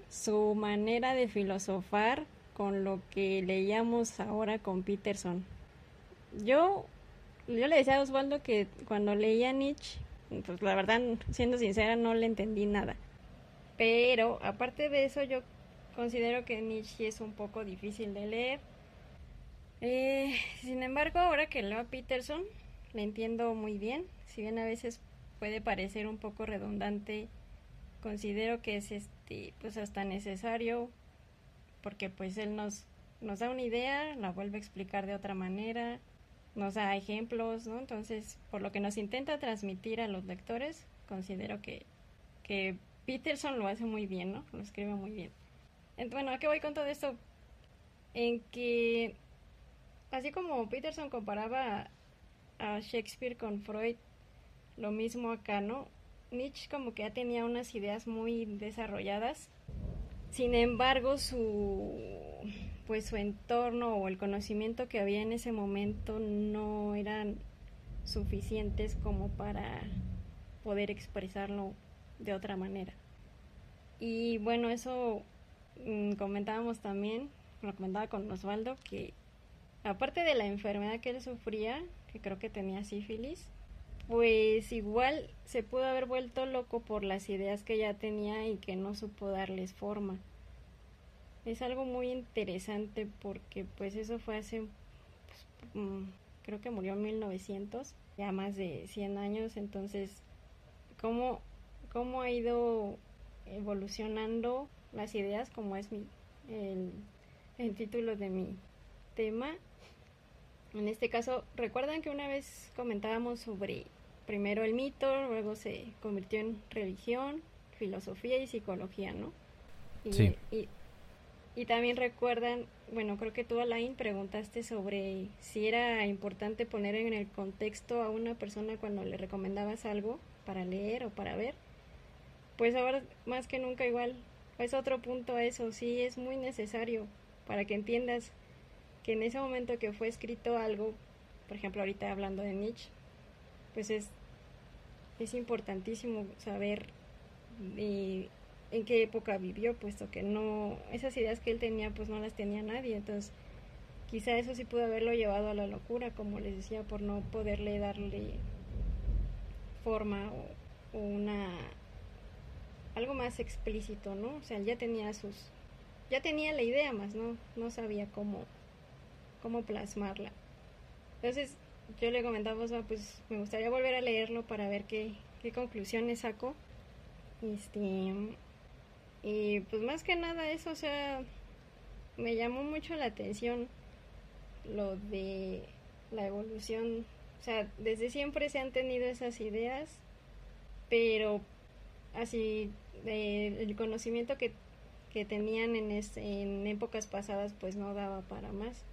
su manera de filosofar con lo que leíamos ahora con Peterson. Yo, yo le decía a Osvaldo que cuando leía Nietzsche, pues la verdad, siendo sincera, no le entendí nada. Pero aparte de eso, yo considero que Nietzsche es un poco difícil de leer. Eh, sin embargo, ahora que leo a Peterson, le entiendo muy bien, si bien a veces puede parecer un poco redundante, considero que es este pues hasta necesario porque pues él nos nos da una idea, la vuelve a explicar de otra manera, nos da ejemplos, ¿no? Entonces, por lo que nos intenta transmitir a los lectores, considero que, que Peterson lo hace muy bien, ¿no? Lo escribe muy bien. Bueno, ¿a qué voy con todo esto? En que, así como Peterson comparaba a Shakespeare con Freud, lo mismo acá, ¿no? Nietzsche como que ya tenía unas ideas muy desarrolladas. Sin embargo, su pues su entorno o el conocimiento que había en ese momento no eran suficientes como para poder expresarlo de otra manera. Y bueno, eso mmm, comentábamos también, lo comentaba con Osvaldo, que aparte de la enfermedad que él sufría, que creo que tenía sífilis, pues igual se pudo haber vuelto loco por las ideas que ya tenía y que no supo darles forma. Es algo muy interesante porque pues eso fue hace, pues, mm, creo que murió en 1900, ya más de 100 años, entonces, ¿cómo, cómo ha ido evolucionando las ideas, como es mi, el, el título de mi tema? En este caso, recuerdan que una vez comentábamos sobre primero el mito, luego se convirtió en religión, filosofía y psicología, ¿no? Y, sí. y, y, también recuerdan, bueno, creo que tú, Alain, preguntaste sobre si era importante poner en el contexto a una persona cuando le recomendabas algo para leer o para ver. Pues ahora más que nunca igual, es otro punto eso, sí es muy necesario para que entiendas que en ese momento que fue escrito algo, por ejemplo ahorita hablando de Nietzsche, pues es es importantísimo saber de, en qué época vivió, puesto que no, esas ideas que él tenía, pues no las tenía nadie, entonces quizá eso sí pudo haberlo llevado a la locura, como les decía, por no poderle darle forma o, una algo más explícito, ¿no? O sea, ya tenía sus ya tenía la idea más, no no sabía cómo cómo plasmarla. Entonces, yo le comentaba, pues me gustaría volver a leerlo para ver qué, qué conclusiones saco. Este, y pues más que nada eso, o sea, me llamó mucho la atención lo de la evolución. O sea, desde siempre se han tenido esas ideas, pero así de, el conocimiento que, que tenían en, este, en épocas pasadas pues no daba para más.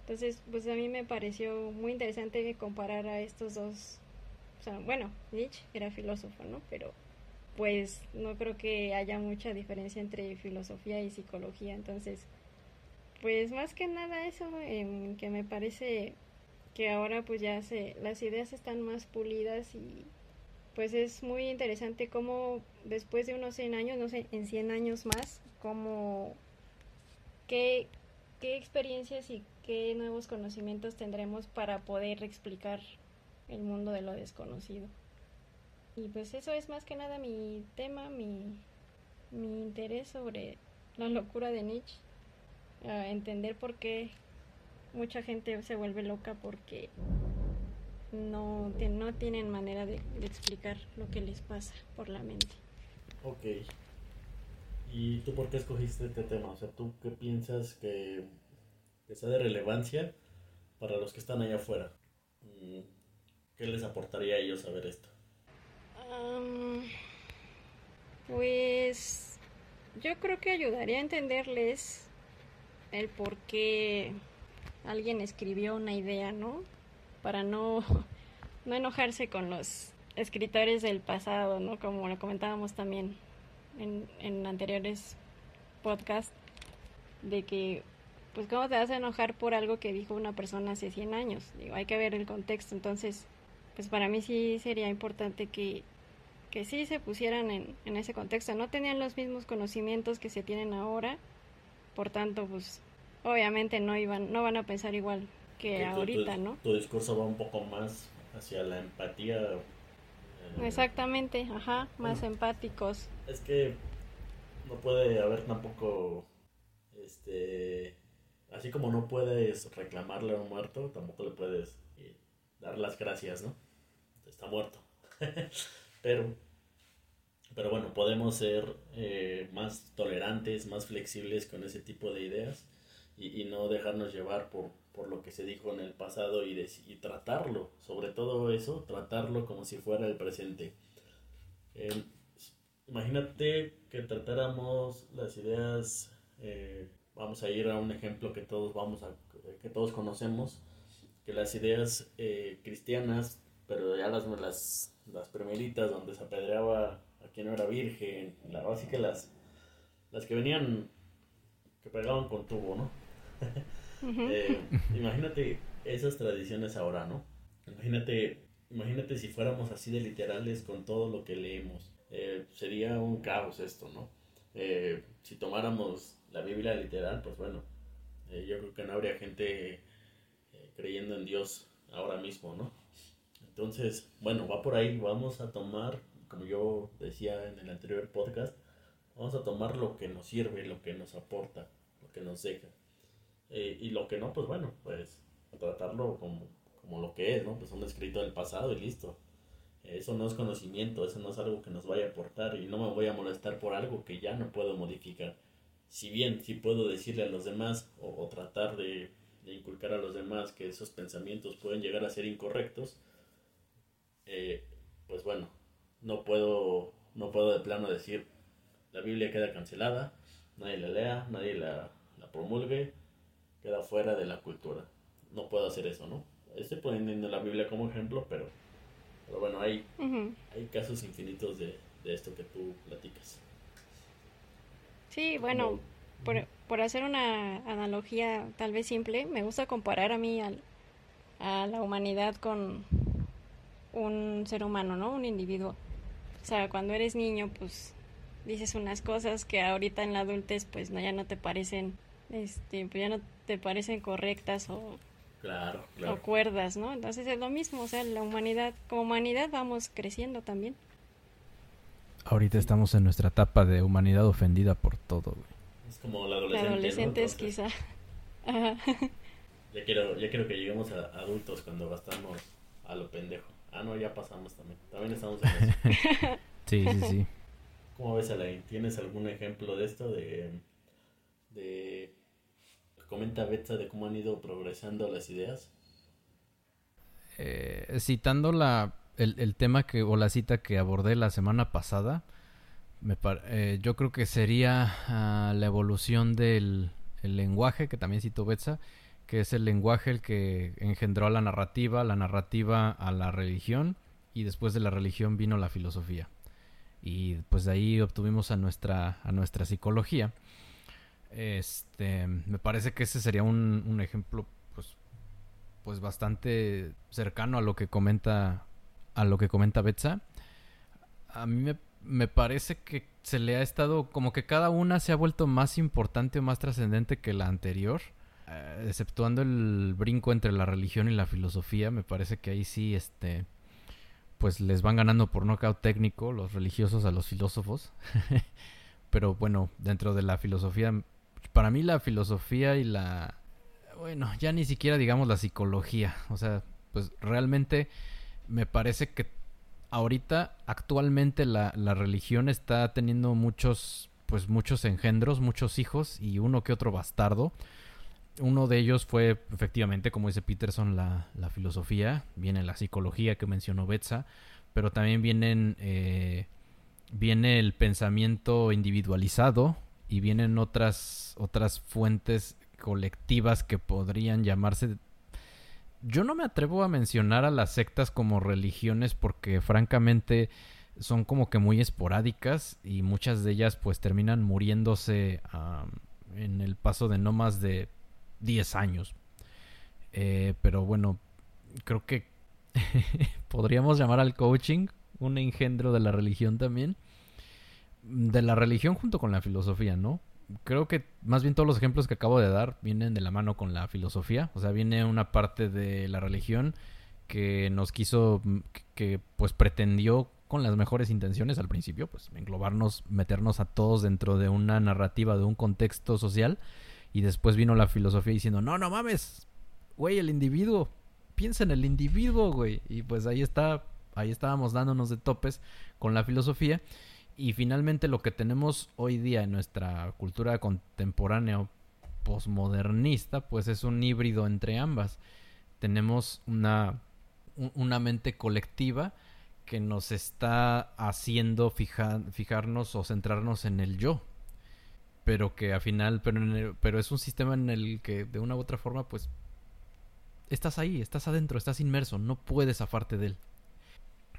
Entonces, pues a mí me pareció muy interesante comparar a estos dos. O sea, bueno, Nietzsche era filósofo, ¿no? Pero pues no creo que haya mucha diferencia entre filosofía y psicología. Entonces, pues más que nada eso, que me parece que ahora pues ya se, las ideas están más pulidas y pues es muy interesante cómo después de unos 100 años, no sé, en 100 años más, cómo, qué, qué experiencias y qué nuevos conocimientos tendremos para poder explicar el mundo de lo desconocido. Y pues eso es más que nada mi tema, mi, mi interés sobre la locura de Nietzsche. entender por qué mucha gente se vuelve loca porque no, no tienen manera de, explicar lo que les pasa por la mente. Ok. ¿Y tú por qué escogiste este tema? O sea, ¿tú qué piensas que, que sea de relevancia para los que están allá afuera? Mm, ¿Qué les aportaría a ellos saber esto? Pues yo creo que ayudaría a entenderles el por qué alguien escribió una idea, ¿no? Para no, no enojarse con los escritores del pasado, ¿no? Como lo comentábamos también en, en anteriores podcasts, de que, pues, ¿cómo te vas a enojar por algo que dijo una persona hace 100 años? Digo, hay que ver el contexto, entonces, pues para mí sí sería importante que, que sí se pusieran en, en ese contexto. No tenían los mismos conocimientos que se tienen ahora, por tanto, pues obviamente no iban, no van a pensar igual que ahorita, ¿no? Tu discurso va un poco más hacia la empatía. Eh, Exactamente, ajá, más empáticos. Es que no puede haber tampoco, este, así como no puedes reclamarle a un muerto, tampoco le puedes eh, dar las gracias, ¿no? Está muerto. pero, pero bueno, podemos ser eh, más tolerantes, más flexibles con ese tipo de ideas y, no dejarnos llevar por, por, lo que se dijo en el pasado y, y, tratarlo, sobre todo eso, tratarlo como si fuera el presente. Eh, imagínate que tratáramos las ideas, eh, vamos a ir a un ejemplo que todos, vamos a, que todos conocemos, que las ideas eh, cristianas, pero ya las, las, las primeritas donde se apedreaba a quien no era virgen, la, así que las, las que venían, que pegaban con tubo, ¿no? Eh, imagínate esas tradiciones ahora, ¿no? Imagínate, imagínate si fuéramos así de literales con todo lo que leemos. Eh, sería un caos esto, ¿no? Eh, si tomáramos la Biblia literal, pues bueno, yo creo que no habría gente creyendo en Dios ahora mismo, ¿no? Entonces, bueno, va por ahí, vamos a tomar, como yo decía en el anterior podcast, vamos a tomar lo que nos sirve, lo que nos aporta, lo que nos deja. Eh, y lo que no, pues bueno, pues tratarlo como, como lo que es, ¿no? Pues un escrito del pasado y listo. Eso no es conocimiento, eso no es algo que nos vaya a aportar y no me voy a molestar por algo que ya no puedo modificar. Si bien sí puedo decirle a los demás o, tratar de, inculcar a los demás que esos pensamientos pueden llegar a ser incorrectos, eh, pues bueno, no puedo, no puedo de plano decir la Biblia queda cancelada, nadie la lea, nadie la, la promulgue, queda fuera de la cultura. No puedo hacer eso, ¿no? Estoy poniendo la Biblia como ejemplo, pero, pero bueno, hay, hay casos infinitos de, esto que tú platicas. Sí, bueno, por, por, hacer una analogía tal vez simple, me gusta comparar a mí al, a la humanidad con un ser humano, ¿no? Un individuo. O sea, cuando eres niño, pues dices unas cosas que ahorita en la adultez, pues no, ya no te parecen, este, pues ya no te parecen correctas o, claro, cuerdas, ¿no? Entonces es lo mismo, o sea, la humanidad, como humanidad vamos creciendo también. Ahorita estamos en nuestra etapa de humanidad ofendida por todo, güey. Es como la adolescente. adolescentes quizá. Ya quiero, ya quiero que lleguemos a adultos cuando gastamos a lo pendejo. Ah, no, ya pasamos también. También estamos en eso. sí, sí, sí. ¿Cómo ves, Alain? ¿Tienes algún ejemplo de esto? De, de comenta Betsa de cómo han ido progresando las ideas? Eh, citando la, el, tema que, o la cita que abordé la semana pasada, me eh, yo creo que sería ah, la evolución del lenguaje, que también citó Betsa, que es el lenguaje el que engendró a la narrativa, la narrativa a la religión, y después de la religión vino la filosofía. Y pues de ahí obtuvimos a nuestra, a nuestra psicología. Este, me parece que ese sería un, un ejemplo, pues, pues bastante cercano a lo que comenta, a lo que comenta Betsa. a mí me, me parece que se le ha estado, como que cada una se ha vuelto más importante o más trascendente que la anterior. Eh, exceptuando el brinco entre la religión y la filosofía, me parece que ahí sí, este, pues les van ganando por nocaut técnico los religiosos a los filósofos. Pero bueno, dentro de la filosofía, para mí la filosofía y la, bueno, ya ni siquiera digamos la psicología, o sea, pues realmente me parece que ahorita, actualmente la, la religión está teniendo muchos, pues muchos engendros, muchos hijos y uno que otro bastardo. Uno de ellos fue, efectivamente, como dice Peterson, la, la filosofía, viene la psicología que mencionó Betsa, pero también vienen, eh, viene el pensamiento individualizado y vienen otras, otras fuentes colectivas que podrían llamarse yo no me atrevo a mencionar a las sectas como religiones porque francamente son como que muy esporádicas y muchas de ellas pues terminan muriéndose en el paso de no más de 10 años. Eh, pero bueno, creo que podríamos llamar al coaching un engendro de la religión también. De la religión junto con la filosofía, ¿no? creo que más bien todos los ejemplos que acabo de dar vienen de la mano con la filosofía. O sea, viene una parte de la religión que nos quiso, que, pues pretendió con las mejores intenciones al principio, pues englobarnos, meternos a todos dentro de una narrativa, de un contexto social. Y después vino la filosofía diciendo, no, no mames, güey, el individuo, piensa en el individuo, güey. Y pues ahí está, ahí estábamos dándonos de topes con la filosofía. Y finalmente lo que tenemos hoy día en nuestra cultura contemporánea posmodernista, pues es un híbrido entre ambas. Tenemos una, una mente colectiva que nos está haciendo fijarnos o centrarnos en el yo. Pero que al final, pero, pero es un sistema en el que de una u otra forma, pues estás ahí, estás adentro, estás inmerso, no puedes zafarte de él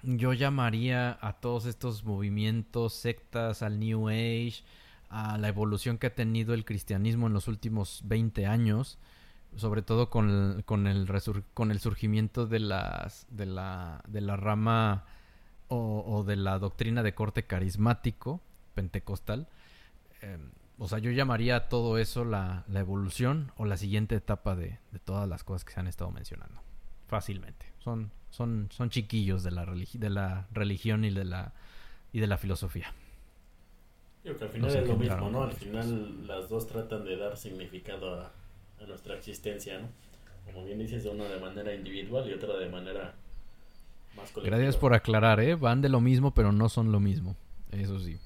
yo llamaría a todos estos movimientos, sectas, al New Age, a la evolución que ha tenido el cristianismo en los últimos 20 años, sobre todo con el, con el, con el surgimiento de, las, de, la, de la rama o, de la doctrina de corte carismático, pentecostal. Em, o sea, yo llamaría a todo eso la, la evolución o la siguiente etapa de, de todas las cosas que se han estado mencionando. Fácilmente. Son son, son chiquillos de la, de la religión y de la, y de la filosofía. Yo que al final es lo mismo, ¿no? Al final las dos tratan de dar significado a, nuestra existencia, ¿no? Como bien dices, una de manera individual y otra de manera más colectiva. Gracias por aclarar, ¿eh? Van de lo mismo, pero no son lo mismo. Eso sí.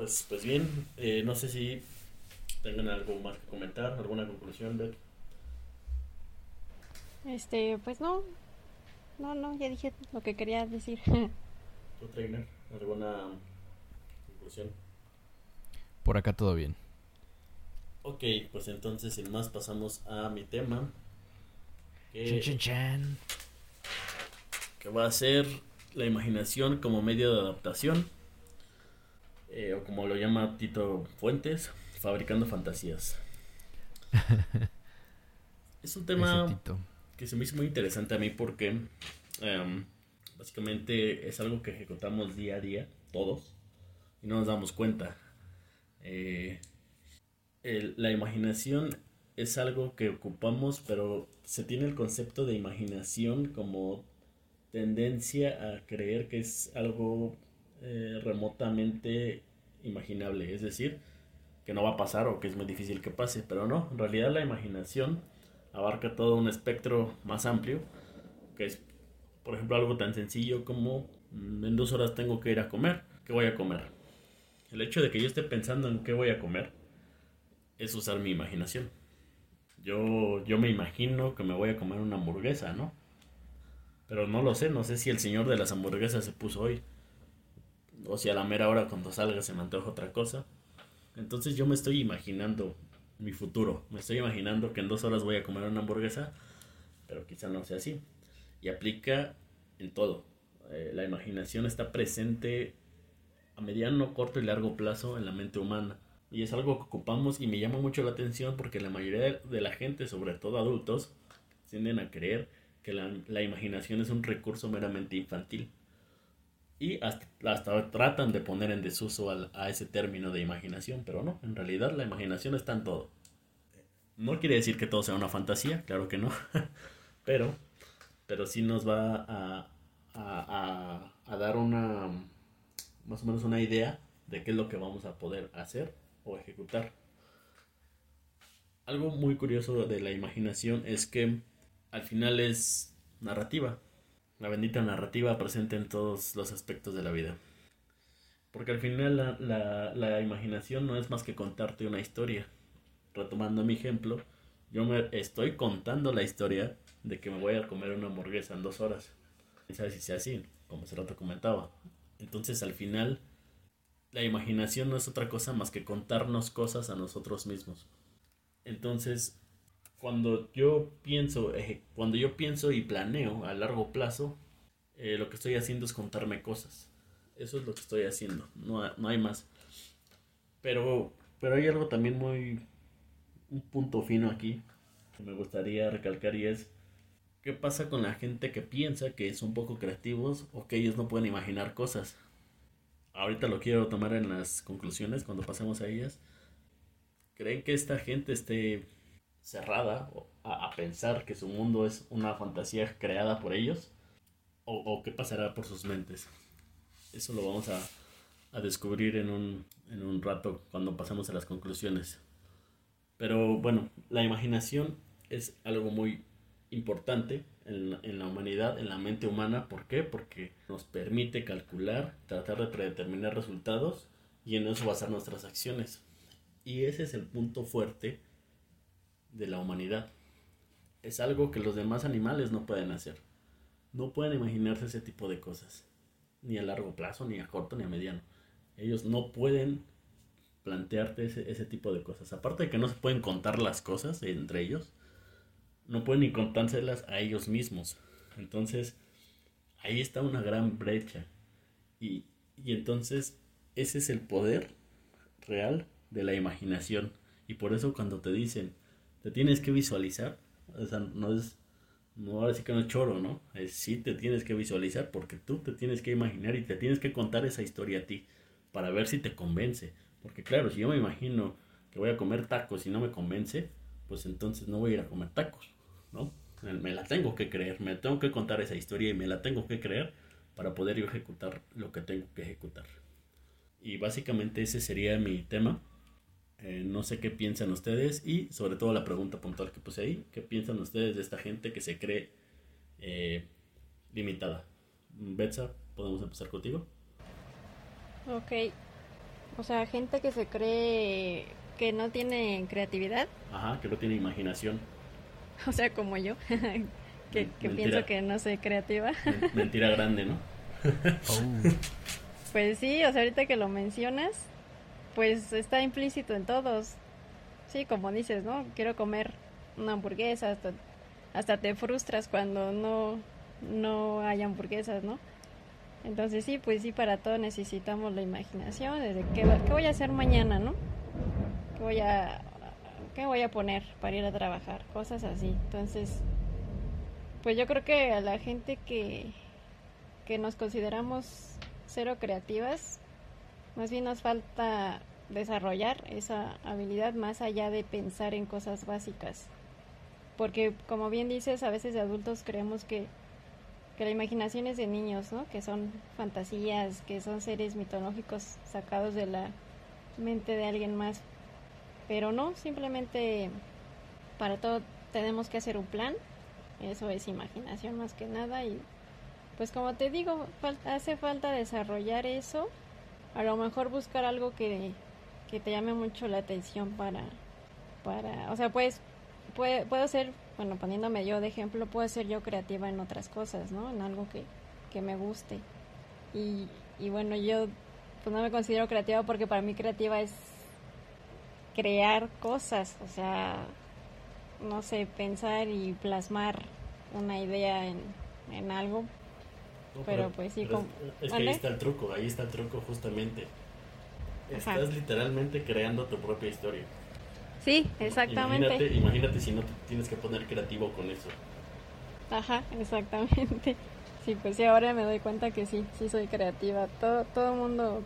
Pues, pues bien, eh, no sé si tengan algo más que comentar, alguna conclusión, Beth. Este, pues no. No, no, ya dije lo que quería decir. ¿Tú, trainer? ¿Alguna conclusión? Por acá todo bien. Ok, pues entonces sin más pasamos a mi tema. Que, que va a ser la imaginación como medio de adaptación. Eh, o como lo llama Tito Fuentes, fabricando fantasías. es un tema que se me hizo muy interesante a mí porque em, básicamente es algo que ejecutamos día a día, todos, y no nos damos cuenta. Eh, la imaginación es algo que ocupamos, pero se tiene el concepto de imaginación como tendencia a creer que es algo eh, remotamente imaginable, es decir, que no va a pasar o que es muy difícil que pase, pero no, en realidad la imaginación abarca todo un espectro más amplio, que es, por ejemplo, algo tan sencillo como mm, en dos horas tengo que ir a comer, ¿qué voy a comer? El hecho de que yo esté pensando en qué voy a comer es usar mi imaginación. Yo, yo me imagino que me voy a comer una hamburguesa, ¿no? Pero no lo sé, no sé si el señor de las hamburguesas se puso hoy. O si a la mera hora cuando salga se me antoja otra cosa. Entonces yo me estoy imaginando mi futuro. Me estoy imaginando que en dos horas voy a comer una hamburguesa, pero quizá no sea así. Y aplica en todo. Eh, la imaginación está presente a mediano, corto y largo plazo en la mente humana. Y es algo que ocupamos y me llama mucho la atención porque la mayoría de la gente, sobre todo adultos, tienden a creer que la, la imaginación es un recurso meramente infantil. Y hasta, hasta tratan de poner en desuso a ese término de imaginación, pero no, en realidad la imaginación está en todo. No quiere decir que todo sea una fantasía, claro que no, pero, pero sí nos va a, a, a, dar una, más o menos una idea de qué es lo que vamos a poder hacer o ejecutar. Algo muy curioso de la imaginación es que al final es narrativa. La bendita narrativa presente en todos los aspectos de la vida. Porque al final la, la, imaginación no es más que contarte una historia. Retomando mi ejemplo, yo me estoy contando la historia de que me voy a comer una hamburguesa en dos horas. ¿Quién sabe si sea así? Como hace rato comentaba. Entonces al final la imaginación no es otra cosa más que contarnos cosas a nosotros mismos. Entonces, cuando yo pienso, cuando yo pienso y planeo a largo plazo, eh, lo que estoy haciendo es contarme cosas. Eso es lo que estoy haciendo, no, no hay más. Pero, pero hay algo también muy, un punto fino aquí que me gustaría recalcar y es, ¿qué pasa con la gente que piensa que son poco creativos o que ellos no pueden imaginar cosas? ahorita lo quiero tomar en las conclusiones cuando pasemos a ellas. ¿Creen que esta gente esté cerrada a, pensar que su mundo es una fantasía creada por ellos? ¿O, qué pasará por sus mentes? Eso lo vamos a, a descubrir en un, en un rato cuando pasemos a las conclusiones. Pero bueno, la imaginación es algo muy importante en la, humanidad, en la mente humana. ¿Por qué? Porque nos permite calcular, tratar de predeterminar resultados y en eso basar nuestras acciones. Y ese es el punto fuerte de la humanidad. Es algo que los demás animales no pueden hacer. No pueden imaginarse ese tipo de cosas. Ni a largo plazo, ni a corto, ni a mediano. Ellos no pueden plantearte ese, ese tipo de cosas. Aparte de que no se pueden contar las cosas entre ellos, no pueden ni contárselas a ellos mismos. Entonces, ahí está una gran brecha. Y, y entonces, ese es el poder real de la imaginación. Y por eso cuando te dicen, te tienes que visualizar, o sea, no es, no ahora sí que no es choro, ¿no? Es sí te tienes que visualizar porque tú te tienes que imaginar y te tienes que contar esa historia a ti para ver si te convence. Porque claro, si yo me imagino que voy a comer tacos y no me convence, pues entonces no voy a ir a comer tacos. ¿no? Me la tengo que creer, me tengo que contar esa historia y me la tengo que creer para poder yo ejecutar lo que tengo que ejecutar. Y básicamente ese sería mi tema. Eh, no sé qué piensan ustedes y sobre todo la pregunta puntual que puse ahí, ¿qué piensan ustedes de esta gente que se cree eh, limitada? Betsa, ¿podemos empezar contigo? Ok, o sea, gente que se cree que no tiene creatividad. Ajá, que no tiene imaginación. o sea, como yo, que, pienso que no soy creativa. Mentira grande, ¿no? Oh. Pues sí, o sea, ahorita que lo mencionas, pues está implícito en todos. Sí, como dices, ¿no? Quiero comer una hamburguesa, hasta, hasta te frustras cuando no, no hay hamburguesas, ¿no? Entonces sí, pues sí, para todo necesitamos la imaginación, desde qué, voy a hacer mañana, ¿no? ¿Qué voy a, ¿qué voy a poner para ir a trabajar? Cosas así. Entonces, pues yo creo que a la gente que, que nos consideramos cero creativas, más bien nos falta desarrollar esa habilidad más allá de pensar en cosas básicas. Porque como bien dices, a veces de adultos creemos que, que la imaginación es de niños, ¿no? Que son fantasías, que son seres mitológicos sacados de la mente de alguien más. Pero no, simplemente para todo tenemos que hacer un plan. Eso es imaginación más que nada. Y pues como te digo, hace falta desarrollar eso. A lo mejor buscar algo que, que te llame mucho la atención para, para, o sea, pues puede, puedo ser, bueno, poniéndome yo de ejemplo, puedo ser yo creativa en otras cosas, ¿no? En algo que, que me guste. Y, y bueno, yo pues no me considero creativa porque para mí creativa es crear cosas, o sea, no sé, pensar y plasmar una idea en, en algo. Pero, pues sí. Es, que ahí está el truco, ahí está el truco justamente. Estás literalmente creando tu propia historia. Sí, exactamente. Imagínate, imagínate si no te tienes que poner creativo con eso. Ajá, exactamente. Sí, pues sí, ahora me doy cuenta que sí, sí soy creativa. Todo todo mundo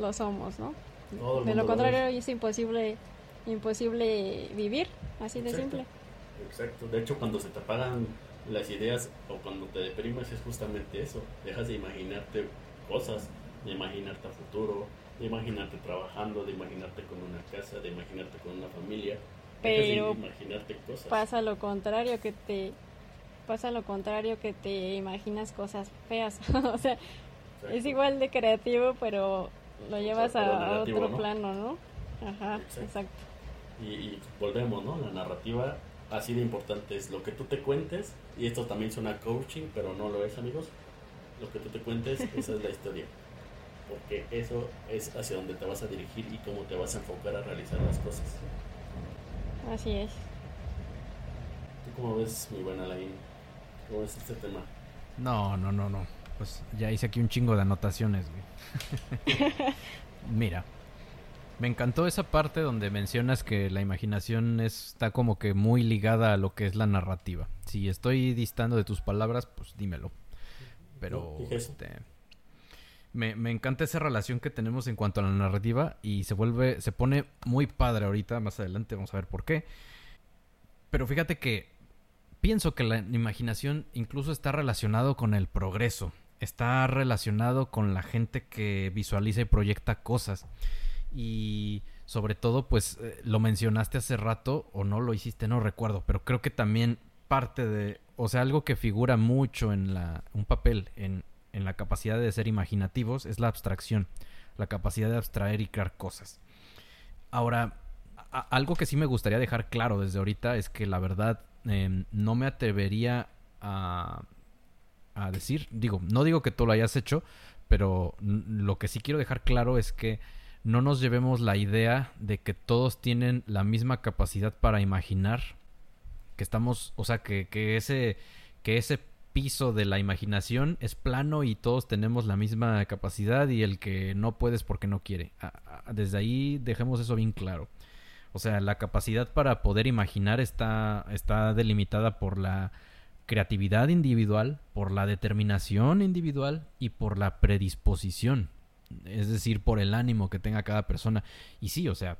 lo somos, ¿no? Todo De lo contrario es. es imposible imposible vivir, así de simple. Exacto. De hecho, cuando se te apagan las ideas o cuando te deprimes es justamente eso. Dejas de imaginarte cosas, de imaginarte a futuro, de imaginarte trabajando, de imaginarte con una casa, de imaginarte con una familia. Dejas de Pero imaginarte cosas. Pasa lo contrario que te pasa lo contrario que te imaginas cosas feas. o sea, Exacto. es igual de creativo, pero lo llevas Pero a, a negativo, otro ¿no? plano, ¿no? Ajá, Exacto. exacto. Y, y volvemos, ¿no? La narrativa así de importante es lo que tú te cuentes, y esto también suena coaching, pero no lo es, amigos. Lo que tú te cuentes, esa es la historia. Porque eso es hacia donde te vas a dirigir y cómo te vas a enfocar a realizar las cosas. Así es. ¿Tú cómo ves, mi buena Alain? ¿Cómo ves este tema? No, no, no, no. Pues ya hice aquí un chingo de anotaciones, güey. Mira, me encantó esa parte donde mencionas que la imaginación está como que muy ligada a lo que es la narrativa. Si estoy distando de tus palabras, pues dímelo. Pero No, este me, me encanta esa relación que tenemos en cuanto a la narrativa y se vuelve, se pone muy padre ahorita, más adelante vamos a ver por qué. Pero fíjate que pienso que la imaginación incluso está relacionado con el progreso, está relacionado con la gente que visualiza y proyecta cosas. Y sobre todo, pues eh, lo mencionaste hace rato o no lo hiciste, no recuerdo, pero creo que también parte de, o sea, algo que figura mucho en la, un papel en, en la capacidad de ser imaginativos es la abstracción, la capacidad de abstraer y crear cosas. Ahora, algo que sí me gustaría dejar claro desde ahorita es que la verdad eh, no me atrevería a, a decir, digo, no digo que tú lo hayas hecho, pero lo que sí quiero dejar claro es que no nos llevemos la idea de que todos tienen la misma capacidad para imaginar, que estamos, o sea, que, que ese, que ese piso de la imaginación es plano y todos tenemos la misma capacidad y el que no puede es porque no quiere. Desde ahí dejemos eso bien claro. O sea, la capacidad para poder imaginar está, está delimitada por la creatividad individual, por la determinación individual y por la predisposición. Es decir, por el ánimo que tenga cada persona. Y sí, o sea,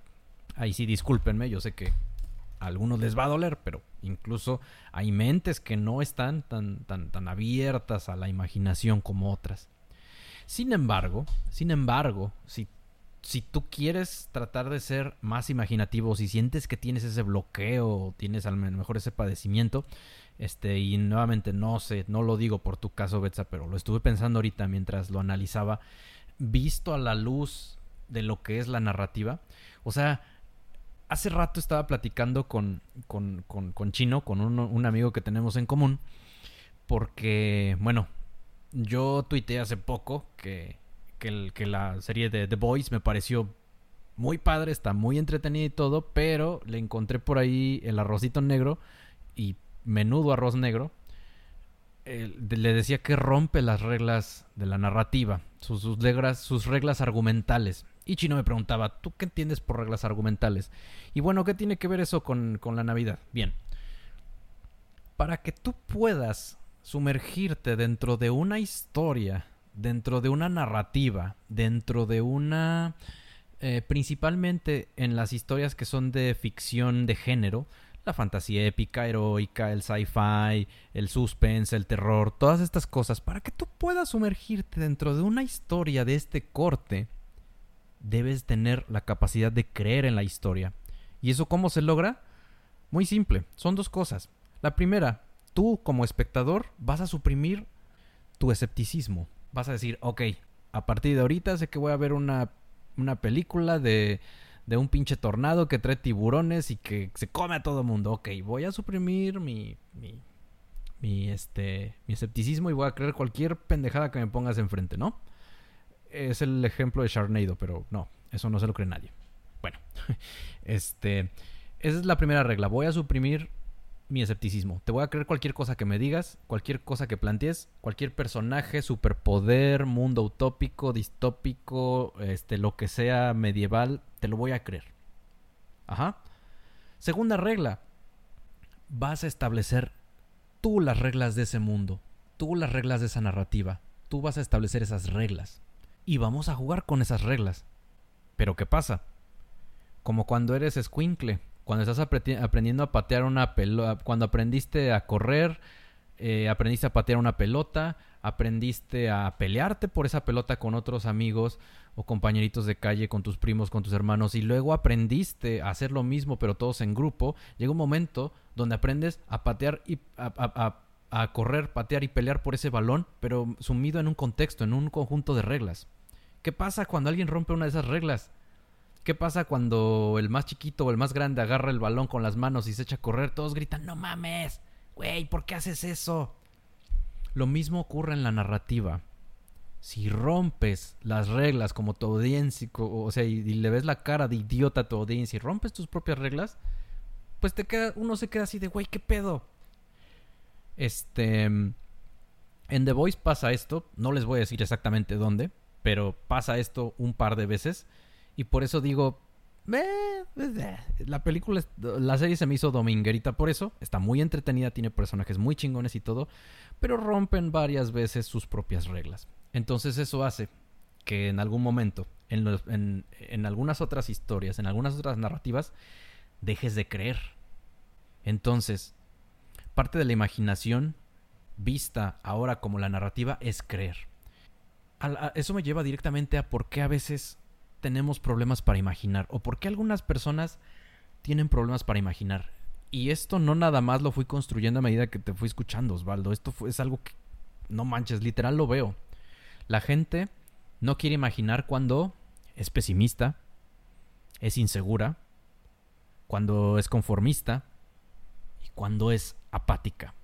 ahí sí discúlpenme, yo sé que a algunos les va a doler, pero incluso hay mentes que no están tan, tan, tan abiertas a la imaginación como otras. Sin embargo, sin embargo, si, si tú quieres tratar de ser más imaginativo, si sientes que tienes ese bloqueo, tienes a lo mejor ese padecimiento, este, y nuevamente no sé, no lo digo por tu caso, Betsa, pero lo estuve pensando ahorita mientras lo analizaba, visto a la luz de lo que es la narrativa. O sea, hace rato estaba platicando con, con, con, con Chino, con un, un amigo que tenemos en común, porque, bueno, yo tuiteé hace poco que, que, el- que la serie de The Boys me pareció muy padre, está muy entretenida y todo, pero le encontré por ahí el arrocito negro y menudo arroz negro. Le decía que rompe las reglas de la narrativa, sus, sus reglas, sus reglas argumentales. Y Chino me preguntaba, ¿tú qué entiendes por reglas argumentales? Y bueno, ¿qué tiene que ver eso con, con la Navidad? Bien. Para que tú puedas sumergirte dentro de una historia, dentro de una narrativa, dentro de una... eh, principalmente en las historias que son de ficción de género, la fantasía épica, heroica, el sci-fi, el suspense, el terror, todas estas cosas, para que tú puedas sumergirte dentro de una historia de este corte, debes tener la capacidad de creer en la historia. ¿Y eso cómo se logra? Muy simple, son dos cosas. La primera, tú como espectador vas a suprimir tu escepticismo. Vas a decir, ok, a partir de ahorita sé que voy a ver una, una película de, de un pinche tornado que trae tiburones y que se come a todo mundo. Ok, voy a suprimir mi, mi, este, mi escepticismo y voy a creer cualquier pendejada que me pongas enfrente, ¿no? Es el ejemplo de Sharknado, pero no, eso no se lo cree nadie. Bueno, este, esa es la primera regla. Voy a suprimir mi escepticismo. Te voy a creer cualquier cosa que me digas, cualquier cosa que plantees, cualquier personaje, superpoder, mundo utópico, distópico, este, lo que sea medieval, te lo voy a creer. Ajá. Segunda regla. Vas a establecer tú las reglas de ese mundo. tú las reglas de esa narrativa. Tú vas a establecer esas reglas. Y vamos a jugar con esas reglas. Pero ¿qué pasa? Como cuando eres squinkle, cuando estás aprendiendo a patear una pelota, cuando aprendiste a correr, eh, aprendiste a patear una pelota, aprendiste a pelearte por esa pelota con otros amigos o compañeritos de calle, con tus primos, con tus hermanos, y luego aprendiste a hacer lo mismo, pero todos en grupo, llega un momento donde aprendes a patear y a, a correr, patear y pelear por ese balón, pero sumido en un contexto, en un conjunto de reglas. ¿Qué pasa cuando alguien rompe una de esas reglas? ¿Qué pasa cuando el más chiquito o el más grande agarra el balón con las manos y se echa a correr? Todos gritan, no mames, güey, ¿por qué haces eso? Lo mismo ocurre en la narrativa. Si rompes las reglas como tu audiencia, o sea, y, le ves la cara de idiota a tu audiencia y rompes tus propias reglas, pues te queda, uno se queda así de, güey, ¿qué pedo? Este... En The Voice pasa esto, no les voy a decir exactamente dónde, pero pasa esto un par de veces y por eso digo, eh, la película, la serie se me hizo dominguerita por eso. Está muy entretenida, tiene personajes muy chingones y todo. Pero rompen varias veces sus propias reglas. Entonces eso hace que en algún momento, en, en algunas otras historias, en algunas otras narrativas, dejes de creer. Entonces, parte de la imaginación vista ahora como la narrativa es creer. eso me lleva directamente a por qué a veces tenemos problemas para imaginar o por qué algunas personas tienen problemas para imaginar. Y esto no nada más lo fui construyendo a medida que te fui escuchando, Osvaldo. Esto es algo que no manches, literal lo veo. La gente no quiere imaginar cuando es pesimista, es insegura, cuando es conformista y cuando es apática.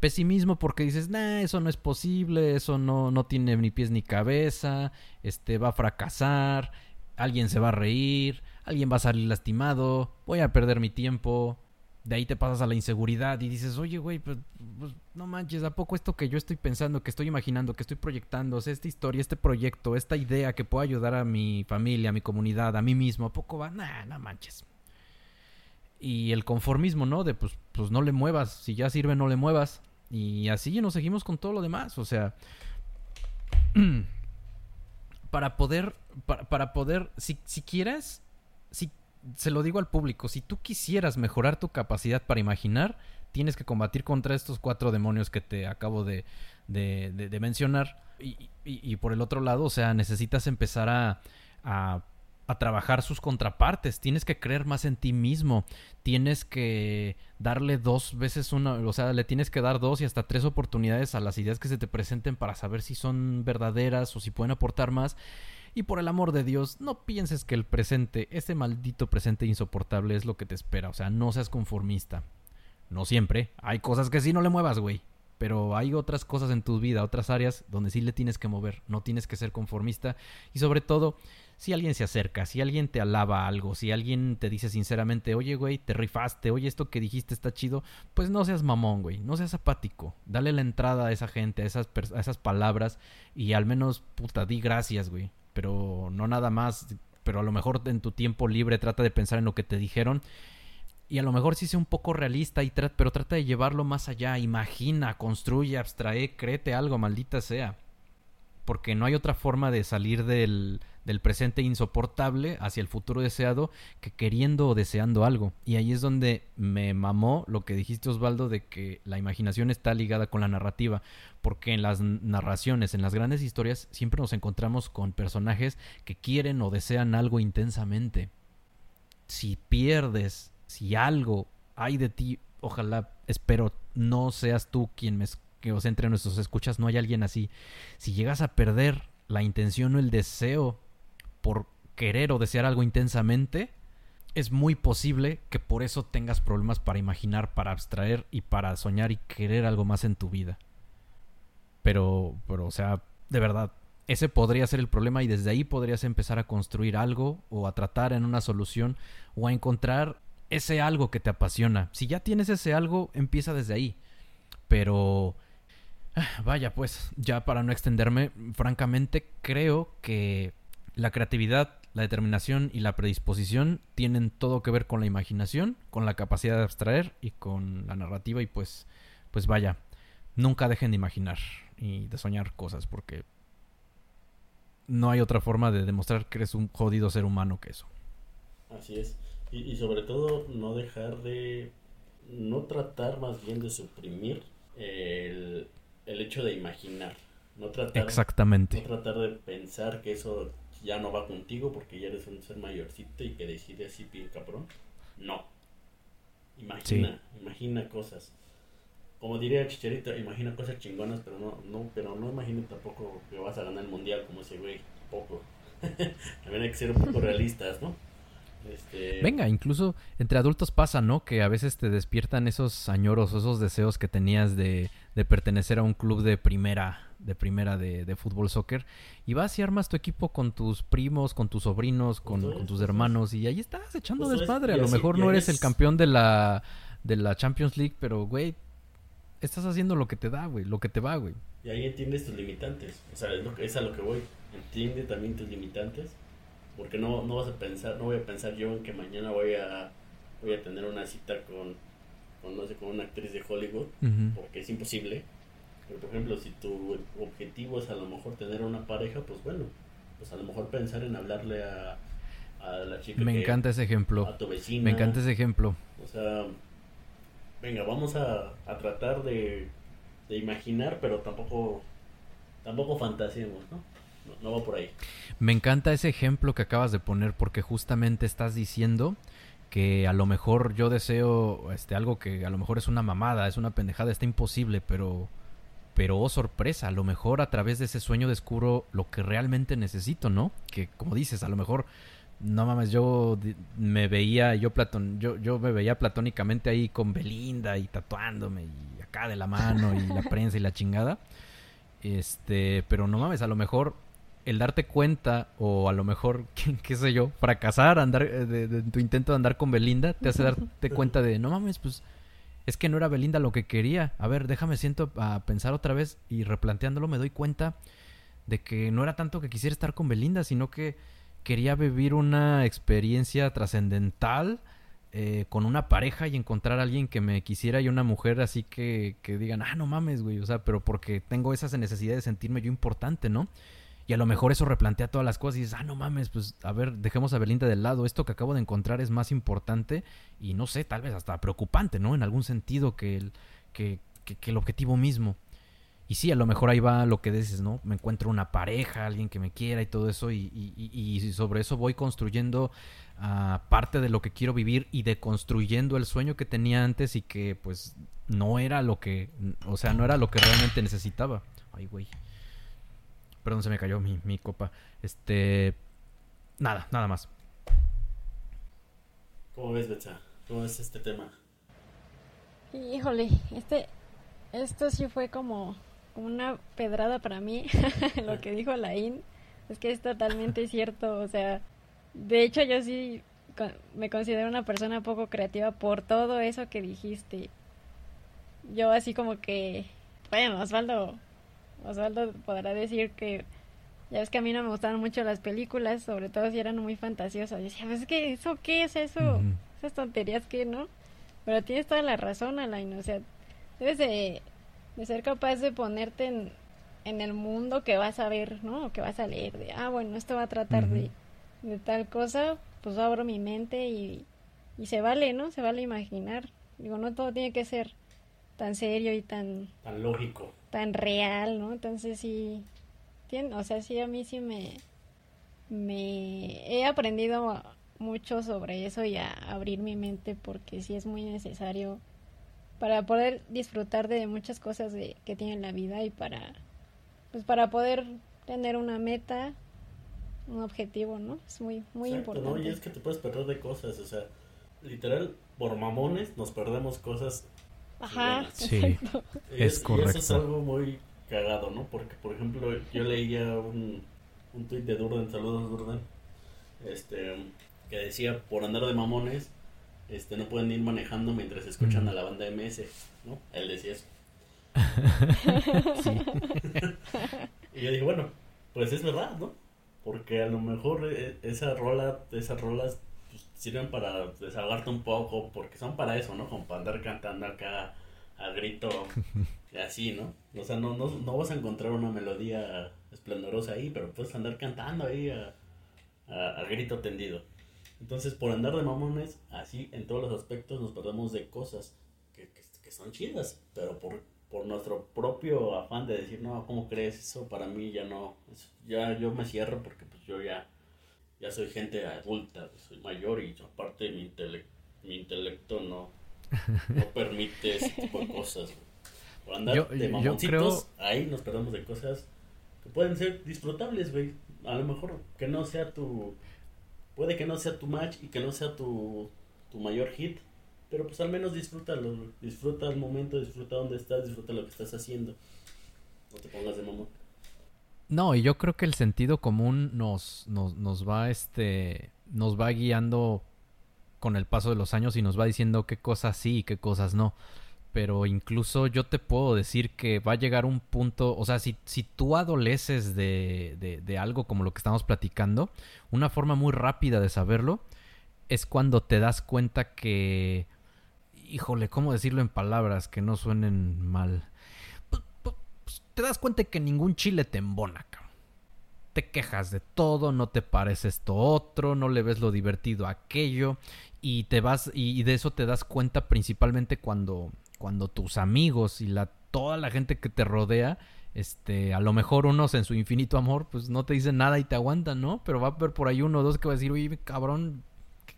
Pesimismo porque dices, nah, eso no es posible, eso no, no tiene ni pies ni cabeza, este va a fracasar, alguien se va a reír, alguien va a salir lastimado, voy a perder mi tiempo. De ahí te pasas a la inseguridad y dices, oye, güey, pues, pues, no manches, ¿a poco esto que yo estoy pensando, que estoy imaginando, que estoy proyectando, o sea, esta historia, este proyecto, esta idea que pueda ayudar a mi familia, a mi comunidad, a mí mismo, ¿a poco va? Nah, no manches. Y el conformismo, ¿no? De pues, pues no le muevas, si ya sirve, no le muevas. Y así nos seguimos con todo lo demás. O sea, para poder, para, poder, si, si quieres, si, se lo digo al público, si tú quisieras mejorar tu capacidad para imaginar, tienes que combatir contra estos cuatro demonios que te acabo de, de, de, mencionar. Y, y, por el otro lado, o sea, necesitas empezar a a trabajar sus contrapartes, tienes que creer más en ti mismo, tienes que darle dos veces una, o sea, le tienes que dar dos y hasta tres oportunidades a las ideas que se te presenten para saber si son verdaderas o si pueden aportar más. Y por el amor de Dios, no pienses que el presente, ese maldito presente insoportable es lo que te espera, o sea, no seas conformista. No siempre, hay cosas que sí no le muevas, güey. Pero hay otras cosas en tu vida, otras áreas donde sí le tienes que mover, no tienes que ser conformista. Y sobre todo, si alguien se acerca, si alguien te alaba algo, si alguien te dice sinceramente, oye, güey, te rifaste, oye, esto que dijiste está chido, pues no seas mamón, güey, no seas apático. Dale la entrada a esa gente, a esas, a esas palabras y al menos, puta, di gracias, güey. Pero no nada más, pero a lo mejor en tu tiempo libre trata de pensar en lo que te dijeron. Y a lo mejor sí sea un poco realista, y pero trata de llevarlo más allá. Imagina, construye, abstrae, créete algo, maldita sea. Porque no hay otra forma de salir del, del presente insoportable hacia el futuro deseado que queriendo o deseando algo. Y ahí es donde me mamó lo que dijiste Osvaldo de que la imaginación está ligada con la narrativa, porque en las narraciones, en las grandes historias, siempre nos encontramos con personajes que quieren o desean algo intensamente. Si pierdes, si algo hay de ti, ojalá, espero, no seas tú quien me que os entre nuestros escuchas, no hay alguien así. Si llegas a perder la intención o el deseo por querer o desear algo intensamente, es muy posible que por eso tengas problemas para imaginar, para abstraer y para soñar y querer algo más en tu vida. Pero, pero, o sea, de verdad, ese podría ser el problema y desde ahí podrías empezar a construir algo o a tratar en una solución o a encontrar ese algo que te apasiona. Si ya tienes ese algo, empieza desde ahí. Pero... Vaya, pues, ya para no extenderme, francamente creo que la creatividad, la determinación y la predisposición tienen todo que ver con la imaginación, con la capacidad de abstraer y con la narrativa y pues, pues vaya, nunca dejen de imaginar y de soñar cosas porque no hay otra forma de demostrar que eres un jodido ser humano que eso. Así es. Y, sobre todo no dejar de, no tratar más bien de suprimir el, el hecho de imaginar. No tratar, Exactamente. No tratar de pensar que eso ya no va contigo porque ya eres un ser mayorcito y que decides así bien cabrón. No. Imagina, imagina cosas. Como diría Chicharito, imagina cosas chingonas, pero no, no, pero no imagina tampoco que vas a ganar el mundial como ese güey, poco. También hay que ser un poco realistas, ¿no? Este... Venga, incluso entre adultos pasa, ¿no? Que a veces te despiertan esos añoros, esos deseos que tenías de, de pertenecer a un club de primera, de primera de, de, fútbol, soccer, y vas y armas tu equipo con tus primos, con tus sobrinos, con, tus hermanos, y ahí estás echando desmadre. A lo mejor no eres el campeón de la, de la Champions League, pero, güey, estás haciendo lo que te da, güey, lo que te va, güey. Y ahí entiendes tus limitantes, o sea, es, lo que, es a lo que voy, entiende también tus limitantes. Porque no, no vas a pensar, no voy a pensar yo en que mañana voy a, voy a tener una cita con, con no sé, con una actriz de Hollywood, porque es imposible. Pero por ejemplo, si tu objetivo es a lo mejor tener una pareja, pues bueno, pues a lo mejor pensar en hablarle a, a la chica. Me encanta ese ejemplo. A tu vecina. Me encanta ese ejemplo. O sea, venga, vamos a, a tratar de, de imaginar, pero tampoco, tampoco fantasiemos, ¿no? no, va por ahí. Me encanta ese ejemplo que acabas de poner porque justamente estás diciendo que a lo mejor yo deseo este algo que a lo mejor es una mamada, es una pendejada, está imposible, pero pero oh sorpresa, a lo mejor a través de ese sueño descubro lo que realmente necesito, ¿no? Que como dices, a lo mejor no mames, yo me veía yo platón, yo yo me veía platónicamente ahí con Belinda y tatuándome y acá de la mano y la prensa y la chingada. Este, pero no mames, a lo mejor el darte cuenta o a lo mejor, qué, sé yo, fracasar andar eh, de, tu intento de andar con Belinda te hace darte cuenta de, no mames, pues es que no era Belinda lo que quería. A ver, déjame siento a pensar otra vez y replanteándolo me doy cuenta de que no era tanto que quisiera estar con Belinda, sino que quería vivir una experiencia trascendental eh, con una pareja y encontrar a alguien que me quisiera y una mujer así que, que digan, ah, no mames, güey, o sea, pero porque tengo esa necesidad de sentirme yo importante, ¿no? Y a lo mejor eso replantea todas las cosas y dices, ah, no mames, pues a ver, dejemos a Belinda del lado. Esto que acabo de encontrar es más importante y no sé, tal vez hasta preocupante, ¿no? En algún sentido que el, que, el objetivo mismo. Y sí, a lo mejor ahí va lo que dices, ¿no? Me encuentro una pareja, alguien que me quiera y todo eso, y, y, sobre eso voy construyendo uh, parte de lo que quiero vivir y deconstruyendo el sueño que tenía antes y que pues no era lo que, o sea, no era lo que realmente necesitaba. Ay, güey. Perdón, se me cayó mi, mi copa. Este. Nada, nada más. ¿Cómo ves, Betsa? ¿Cómo ves este tema? Híjole, este. Esto sí fue como, una pedrada para mí, lo que dijo Laín. Es que es totalmente cierto, o sea. De hecho, yo sí me considero una persona poco creativa por todo eso que dijiste. Yo así como que, bueno, Osvaldo Osvaldo podrá decir que ya ves que a mí no me gustaban mucho las películas, sobre todo si eran muy fantasiosas. Y decía, pues que eso qué es eso, esas tonterías que no. Pero tienes toda la razón, Alain, o sea, debes de, ser capaz de ponerte en, en, el mundo que vas a ver, ¿no? O que vas a leer, de, ah, bueno, esto va a tratar de, de tal cosa, pues abro mi mente y, y se vale, ¿no? Se vale imaginar. Digo, no todo tiene que ser tan serio y tan... Tan lógico. tan real, ¿no? Entonces sí, tiene, o sea, sí a mí sí me, me he aprendido mucho sobre eso y a abrir mi mente porque sí es muy necesario para poder disfrutar de muchas cosas de, que tiene la vida y para pues para poder tener una meta un objetivo no es muy muy importante no y es que te puedes perder de cosas o sea literal por mamones nos perdemos cosas Ajá, sí, es, correcto. eso es algo muy cagado, ¿no? Porque, por ejemplo, yo leía un, un tuit de Durden, saludos Durden, este, que decía, por andar de mamones, este, no pueden ir manejando mientras escuchan a la banda MS, ¿no? Él decía eso. y yo dije, bueno, pues es verdad, ¿no? Porque a lo mejor eh, esa rola, esas rolas sirven para desahogarte un poco, porque son para eso, ¿no? Como para andar cantando acá a grito así, ¿no? O sea, no, no, no vas a encontrar una melodía esplendorosa ahí, pero puedes andar cantando ahí a, grito tendido. Entonces, por andar de mamones, así en todos los aspectos nos perdemos de cosas que, que, son chidas, pero por, por nuestro propio afán de decir, no, ¿cómo crees eso? Para mí ya no, ya yo me cierro porque pues yo ya, ya soy gente adulta, soy mayor y aparte mi, mi intelecto no, no permite ese tipo de cosas. Por andar de mamoncitos, ahí nos perdemos de cosas que pueden ser disfrutables, güey. A lo mejor que no sea tu. Puede que no sea tu match y que no sea tu, tu mayor hit. Pero pues al menos disfrútalo. Disfruta el momento, disfruta dónde estás, disfruta lo que estás haciendo. No te pongas de mamón. No, y yo creo que el sentido común nos, nos, nos va este. nos va guiando con el paso de los años y nos va diciendo qué cosas sí y qué cosas no pero incluso yo te puedo decir que va a llegar un punto, o sea, si, si tú adoleces de, de, de, algo como lo que estamos platicando, una forma muy rápida de saberlo es cuando te das cuenta que, híjole, ¿cómo decirlo en palabras que no suenen mal? Te das cuenta que ningún chile te embona, cabrón. Te quejas de todo, no te parece esto otro, no le ves lo divertido a aquello y te vas y de eso te das cuenta principalmente cuando cuando tus amigos y la toda la gente que te rodea este, a lo mejor unos en su infinito amor, pues no te dicen nada y te aguantan, ¿no? Pero va a haber por ahí uno o dos que va a decir, oye, cabrón,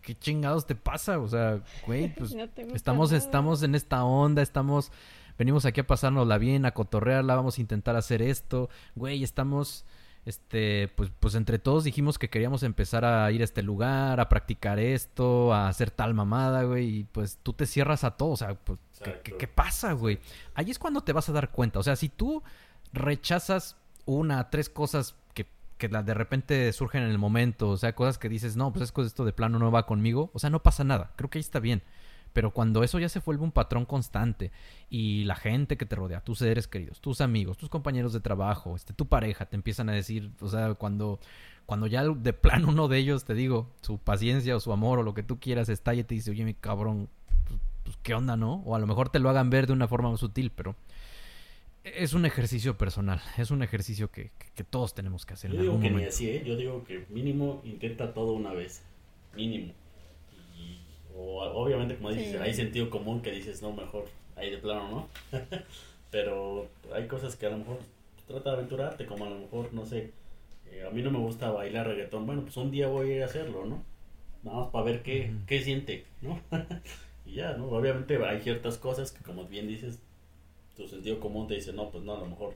¿qué, chingados te pasa? O sea, güey, pues estamos, estamos en esta onda, estamos, venimos aquí a pasárnosla bien, a cotorrearla, vamos a intentar hacer esto, güey, estamos este, pues, pues entre todos dijimos que queríamos empezar a ir a este lugar, a practicar esto, a hacer tal mamada, güey, y pues tú te cierras a todo, o sea, pues, ¿qué, pasa, güey? Ahí es cuando te vas a dar cuenta, o sea, si tú rechazas una, tres cosas que, que de repente surgen en el momento, o sea, cosas que dices, no, pues es esto de plano no va conmigo, o sea, no pasa nada, creo que ahí está bien. Pero cuando eso ya se vuelve un patrón constante y la gente que te rodea, tus seres queridos, tus amigos, tus compañeros de trabajo, este, tu pareja, te empiezan a decir, o sea, cuando, cuando ya de plano uno de ellos, te digo, su paciencia o su amor o lo que tú quieras estalla y te dice, oye, mi cabrón, pues, pues, qué onda, ¿no? O a lo mejor te lo hagan ver de una forma más sutil, pero es un ejercicio personal, es un ejercicio que, que, todos tenemos que hacer. Yo digo que ni así, ¿eh? Yo digo que mínimo intenta todo una vez, mínimo. O obviamente, como dices, hay sentido común que dices, no, mejor ahí de plano, ¿no? Pero hay cosas que a lo mejor trata de aventurarte, como a lo mejor, no sé, eh, a mí no me gusta bailar reggaetón. Bueno, pues un día voy a ir a hacerlo, ¿no? Nada más para ver qué, qué siente, ¿no? y ya, ¿no? Obviamente hay ciertas cosas que, como bien dices, tu sentido común te dice, no, pues no, a lo mejor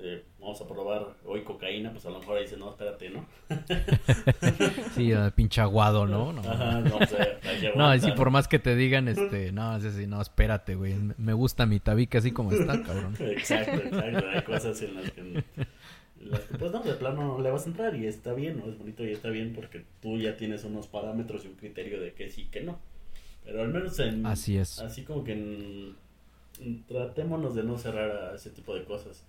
eh, vamos a probar hoy cocaína, pues a lo mejor ahí dice, no, espérate, ¿no? sí, pinche aguado, ¿no? No, Ajá, no, no, sí, por más que te digan, este, no, es así, no, espérate, güey, me gusta mi tabique así como está, cabrón. exacto, exacto, hay cosas en las que, pues no, de plano no le vas a entrar y está bien, ¿no? Es bonito y está bien porque tú ya tienes unos parámetros y un criterio de que sí, que no. Pero al menos en... Así es. Así como que en, tratémonos de no cerrar a ese tipo de cosas.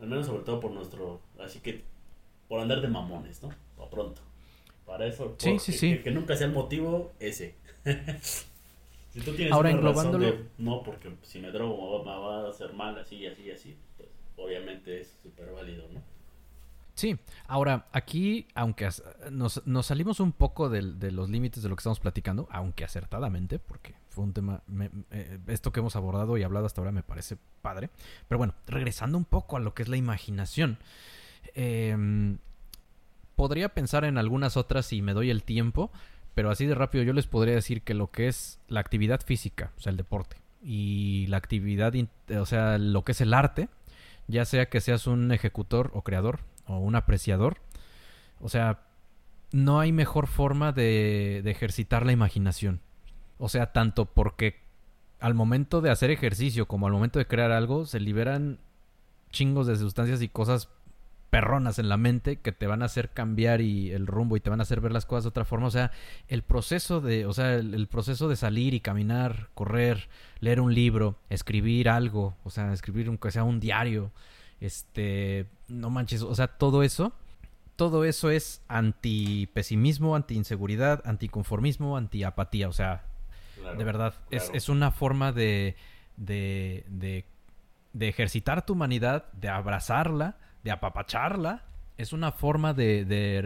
Al menos sobre todo por nuestro... Así que por andar de mamones, ¿no? O pronto. Para eso, sí, sí, sí. Que, nunca sea el motivo ese. si tú tienes Ahora, una razón de, no, porque si me drogo me va, a hacer mal, así, así, así, pues obviamente es súper válido, ¿no? Sí, ahora aquí, aunque nos, nos salimos un poco de, de, los límites de lo que estamos platicando, aunque acertadamente, porque fue un tema, eh, esto que hemos abordado y hablado hasta ahora me parece padre, pero bueno, regresando un poco a lo que es la imaginación, em, podría pensar en algunas otras si me doy el tiempo, pero así de rápido yo les podría decir que lo que es la actividad física, o sea, el deporte, y la actividad, o sea, lo que es el arte, ya sea que seas un ejecutor o creador, o un apreciador. O sea, no hay mejor forma de, ejercitar la imaginación. O sea, tanto porque al momento de hacer ejercicio como al momento de crear algo, se liberan chingos de sustancias y cosas perronas en la mente que te van a hacer cambiar y el rumbo y te van a hacer ver las cosas de otra forma. O sea, el proceso de, o sea, el, proceso de salir y caminar, correr, leer un libro, escribir algo, o sea, escribir aunque sea un diario, este, no manches, o sea, todo eso, todo eso es anti-pesimismo, anti-inseguridad, anti-conformismo, anti-apatía, o sea, de verdad, es, es, una forma de, de, de, de ejercitar tu humanidad, de abrazarla, de apapacharla, es una forma de, de,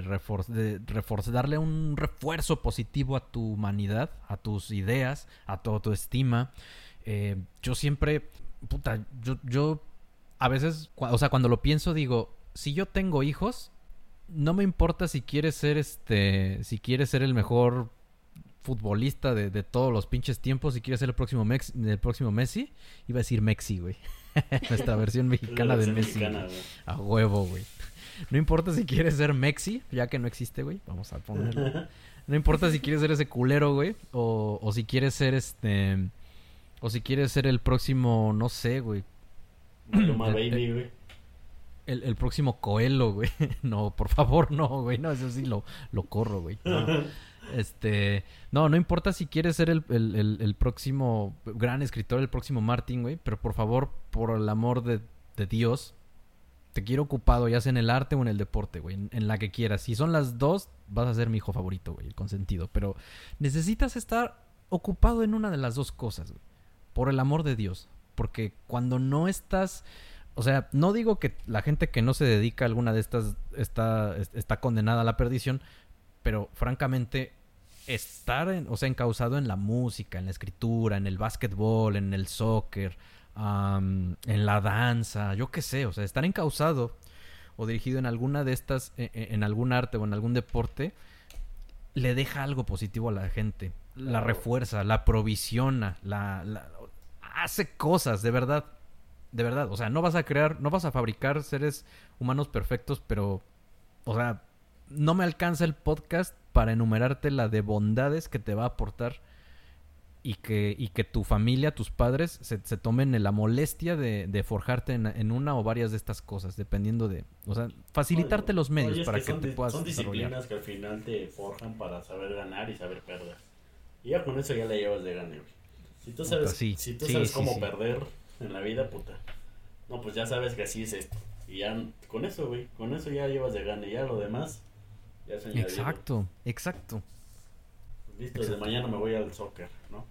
de darle un refuerzo positivo a tu humanidad, a tus ideas, a tu autoestima. Eh, yo siempre, puta, yo, yo a veces, o sea, cuando lo pienso digo, si yo tengo hijos, no me importa si quieres ser este, si quieres ser el mejor futbolista de, de todos los pinches tiempos, si quieres ser el próximo, Mex, el próximo Messi, iba a decir Mexi, güey. Nuestra versión mexicana de Messi. a huevo, güey. No importa si quieres ser Mexi, ya que no existe, güey. Vamos a ponerlo. No importa si quieres ser ese culero, güey. O, o si quieres ser este. O si quieres ser el próximo, no sé, güey. El, Baby, güey. El, el, próximo Coelho, güey. No, por favor, no, güey. No, eso sí lo, lo corro, güey. Este. No, no importa si quieres ser el, el, el, próximo gran escritor, el próximo Martin, güey. Pero por favor, por el amor de, de Dios, te quiero ocupado, ya sea en el arte o en el deporte, güey, en, la que quieras. Si son las dos, vas a ser mi hijo favorito, güey, el consentido. Pero necesitas estar ocupado en una de las dos cosas, güey. Por el amor de Dios. Porque cuando no estás... O sea, no digo que la gente que no se dedica a alguna de estas está, está condenada a la perdición, pero francamente estar, en, o sea, encausado en la música, en la escritura, en el básquetbol, en el soccer, en la danza, yo qué sé, o sea, estar encausado o dirigido en alguna de estas, e, e, en, algún arte o en algún deporte, le deja algo positivo a la gente, la refuerza, la provisiona, la, hace cosas, de verdad, de verdad, o sea, no vas a crear, no vas a fabricar seres humanos perfectos, pero, o sea, no me alcanza el podcast para enumerarte la de bondades que te va a aportar y que, y que tu familia, tus padres, se, tomen la molestia de, forjarte en, una o varias de estas cosas, dependiendo de, o sea, facilitarte los medios para que, te puedas Son disciplinas que al final te forjan para saber ganar y saber perder. Y ya con eso ya le llevas de gane, Si tú sabes, si tú sabes cómo perder en la vida, puta. No, pues ya sabes que así es esto. Y ya con eso, güey, con eso ya llevas de gane. Ya lo demás, ya se Exacto, exacto. Listo, desde mañana me voy al soccer, ¿no?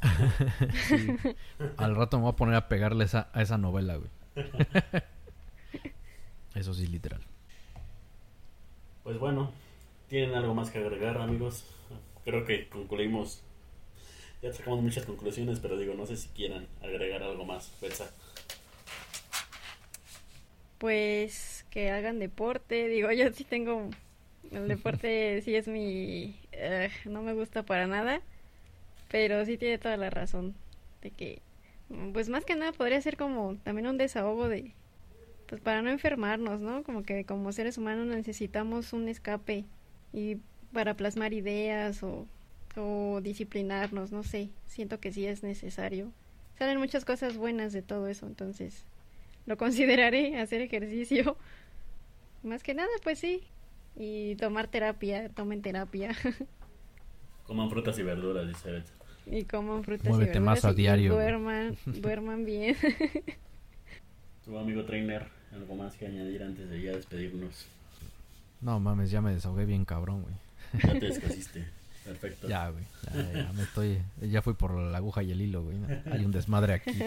Al rato me voy a poner a pegarle esa, a esa novela, güey. Eso sí, literal. Pues bueno, ¿tienen algo más que agregar, amigos? Creo que concluimos. Ya sacamos muchas conclusiones, pero digo, no sé si quieran agregar algo más. Pues que hagan deporte. Digo, yo sí tengo el deporte sí es mi... Eh, no me gusta para nada, pero sí tiene toda la razón de que, pues más que nada podría ser como también un desahogo de, pues para no enfermarnos, ¿no? Como que como seres humanos necesitamos un escape y para plasmar ideas o, o disciplinarnos, no sé, siento que sí es necesario. Salen muchas cosas buenas de todo eso, entonces lo consideraré hacer ejercicio. Más que nada, pues sí, y tomar terapia, tomen terapia. Coman frutas y verduras, dice Y coman frutas y verduras. más a diario. duerman, duerman bien. Tu amigo trainer, algo más que añadir antes de ya despedirnos. No mames, ya me desahogué bien cabrón, güey. Ya te descasiste. Perfecto. Ya, güey. Ya, ya, me estoy. Ya fui por la aguja y el hilo, güey. Hay un desmadre aquí.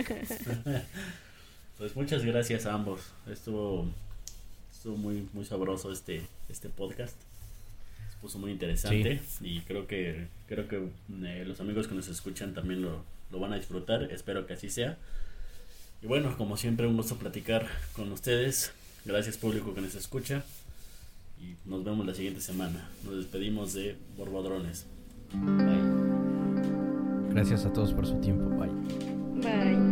Pues muchas gracias a ambos. Estuvo estuvo muy, muy sabroso este, este podcast. Se puso muy interesante y creo que, creo que eh, los amigos que nos escuchan también lo, lo van a disfrutar. Espero que así sea. Y bueno, como siempre, un gusto platicar con ustedes. Gracias público que nos escucha. Y nos vemos la siguiente semana. Nos despedimos de Borbodrones. Bye. Gracias a todos por su tiempo. Bye. Bye.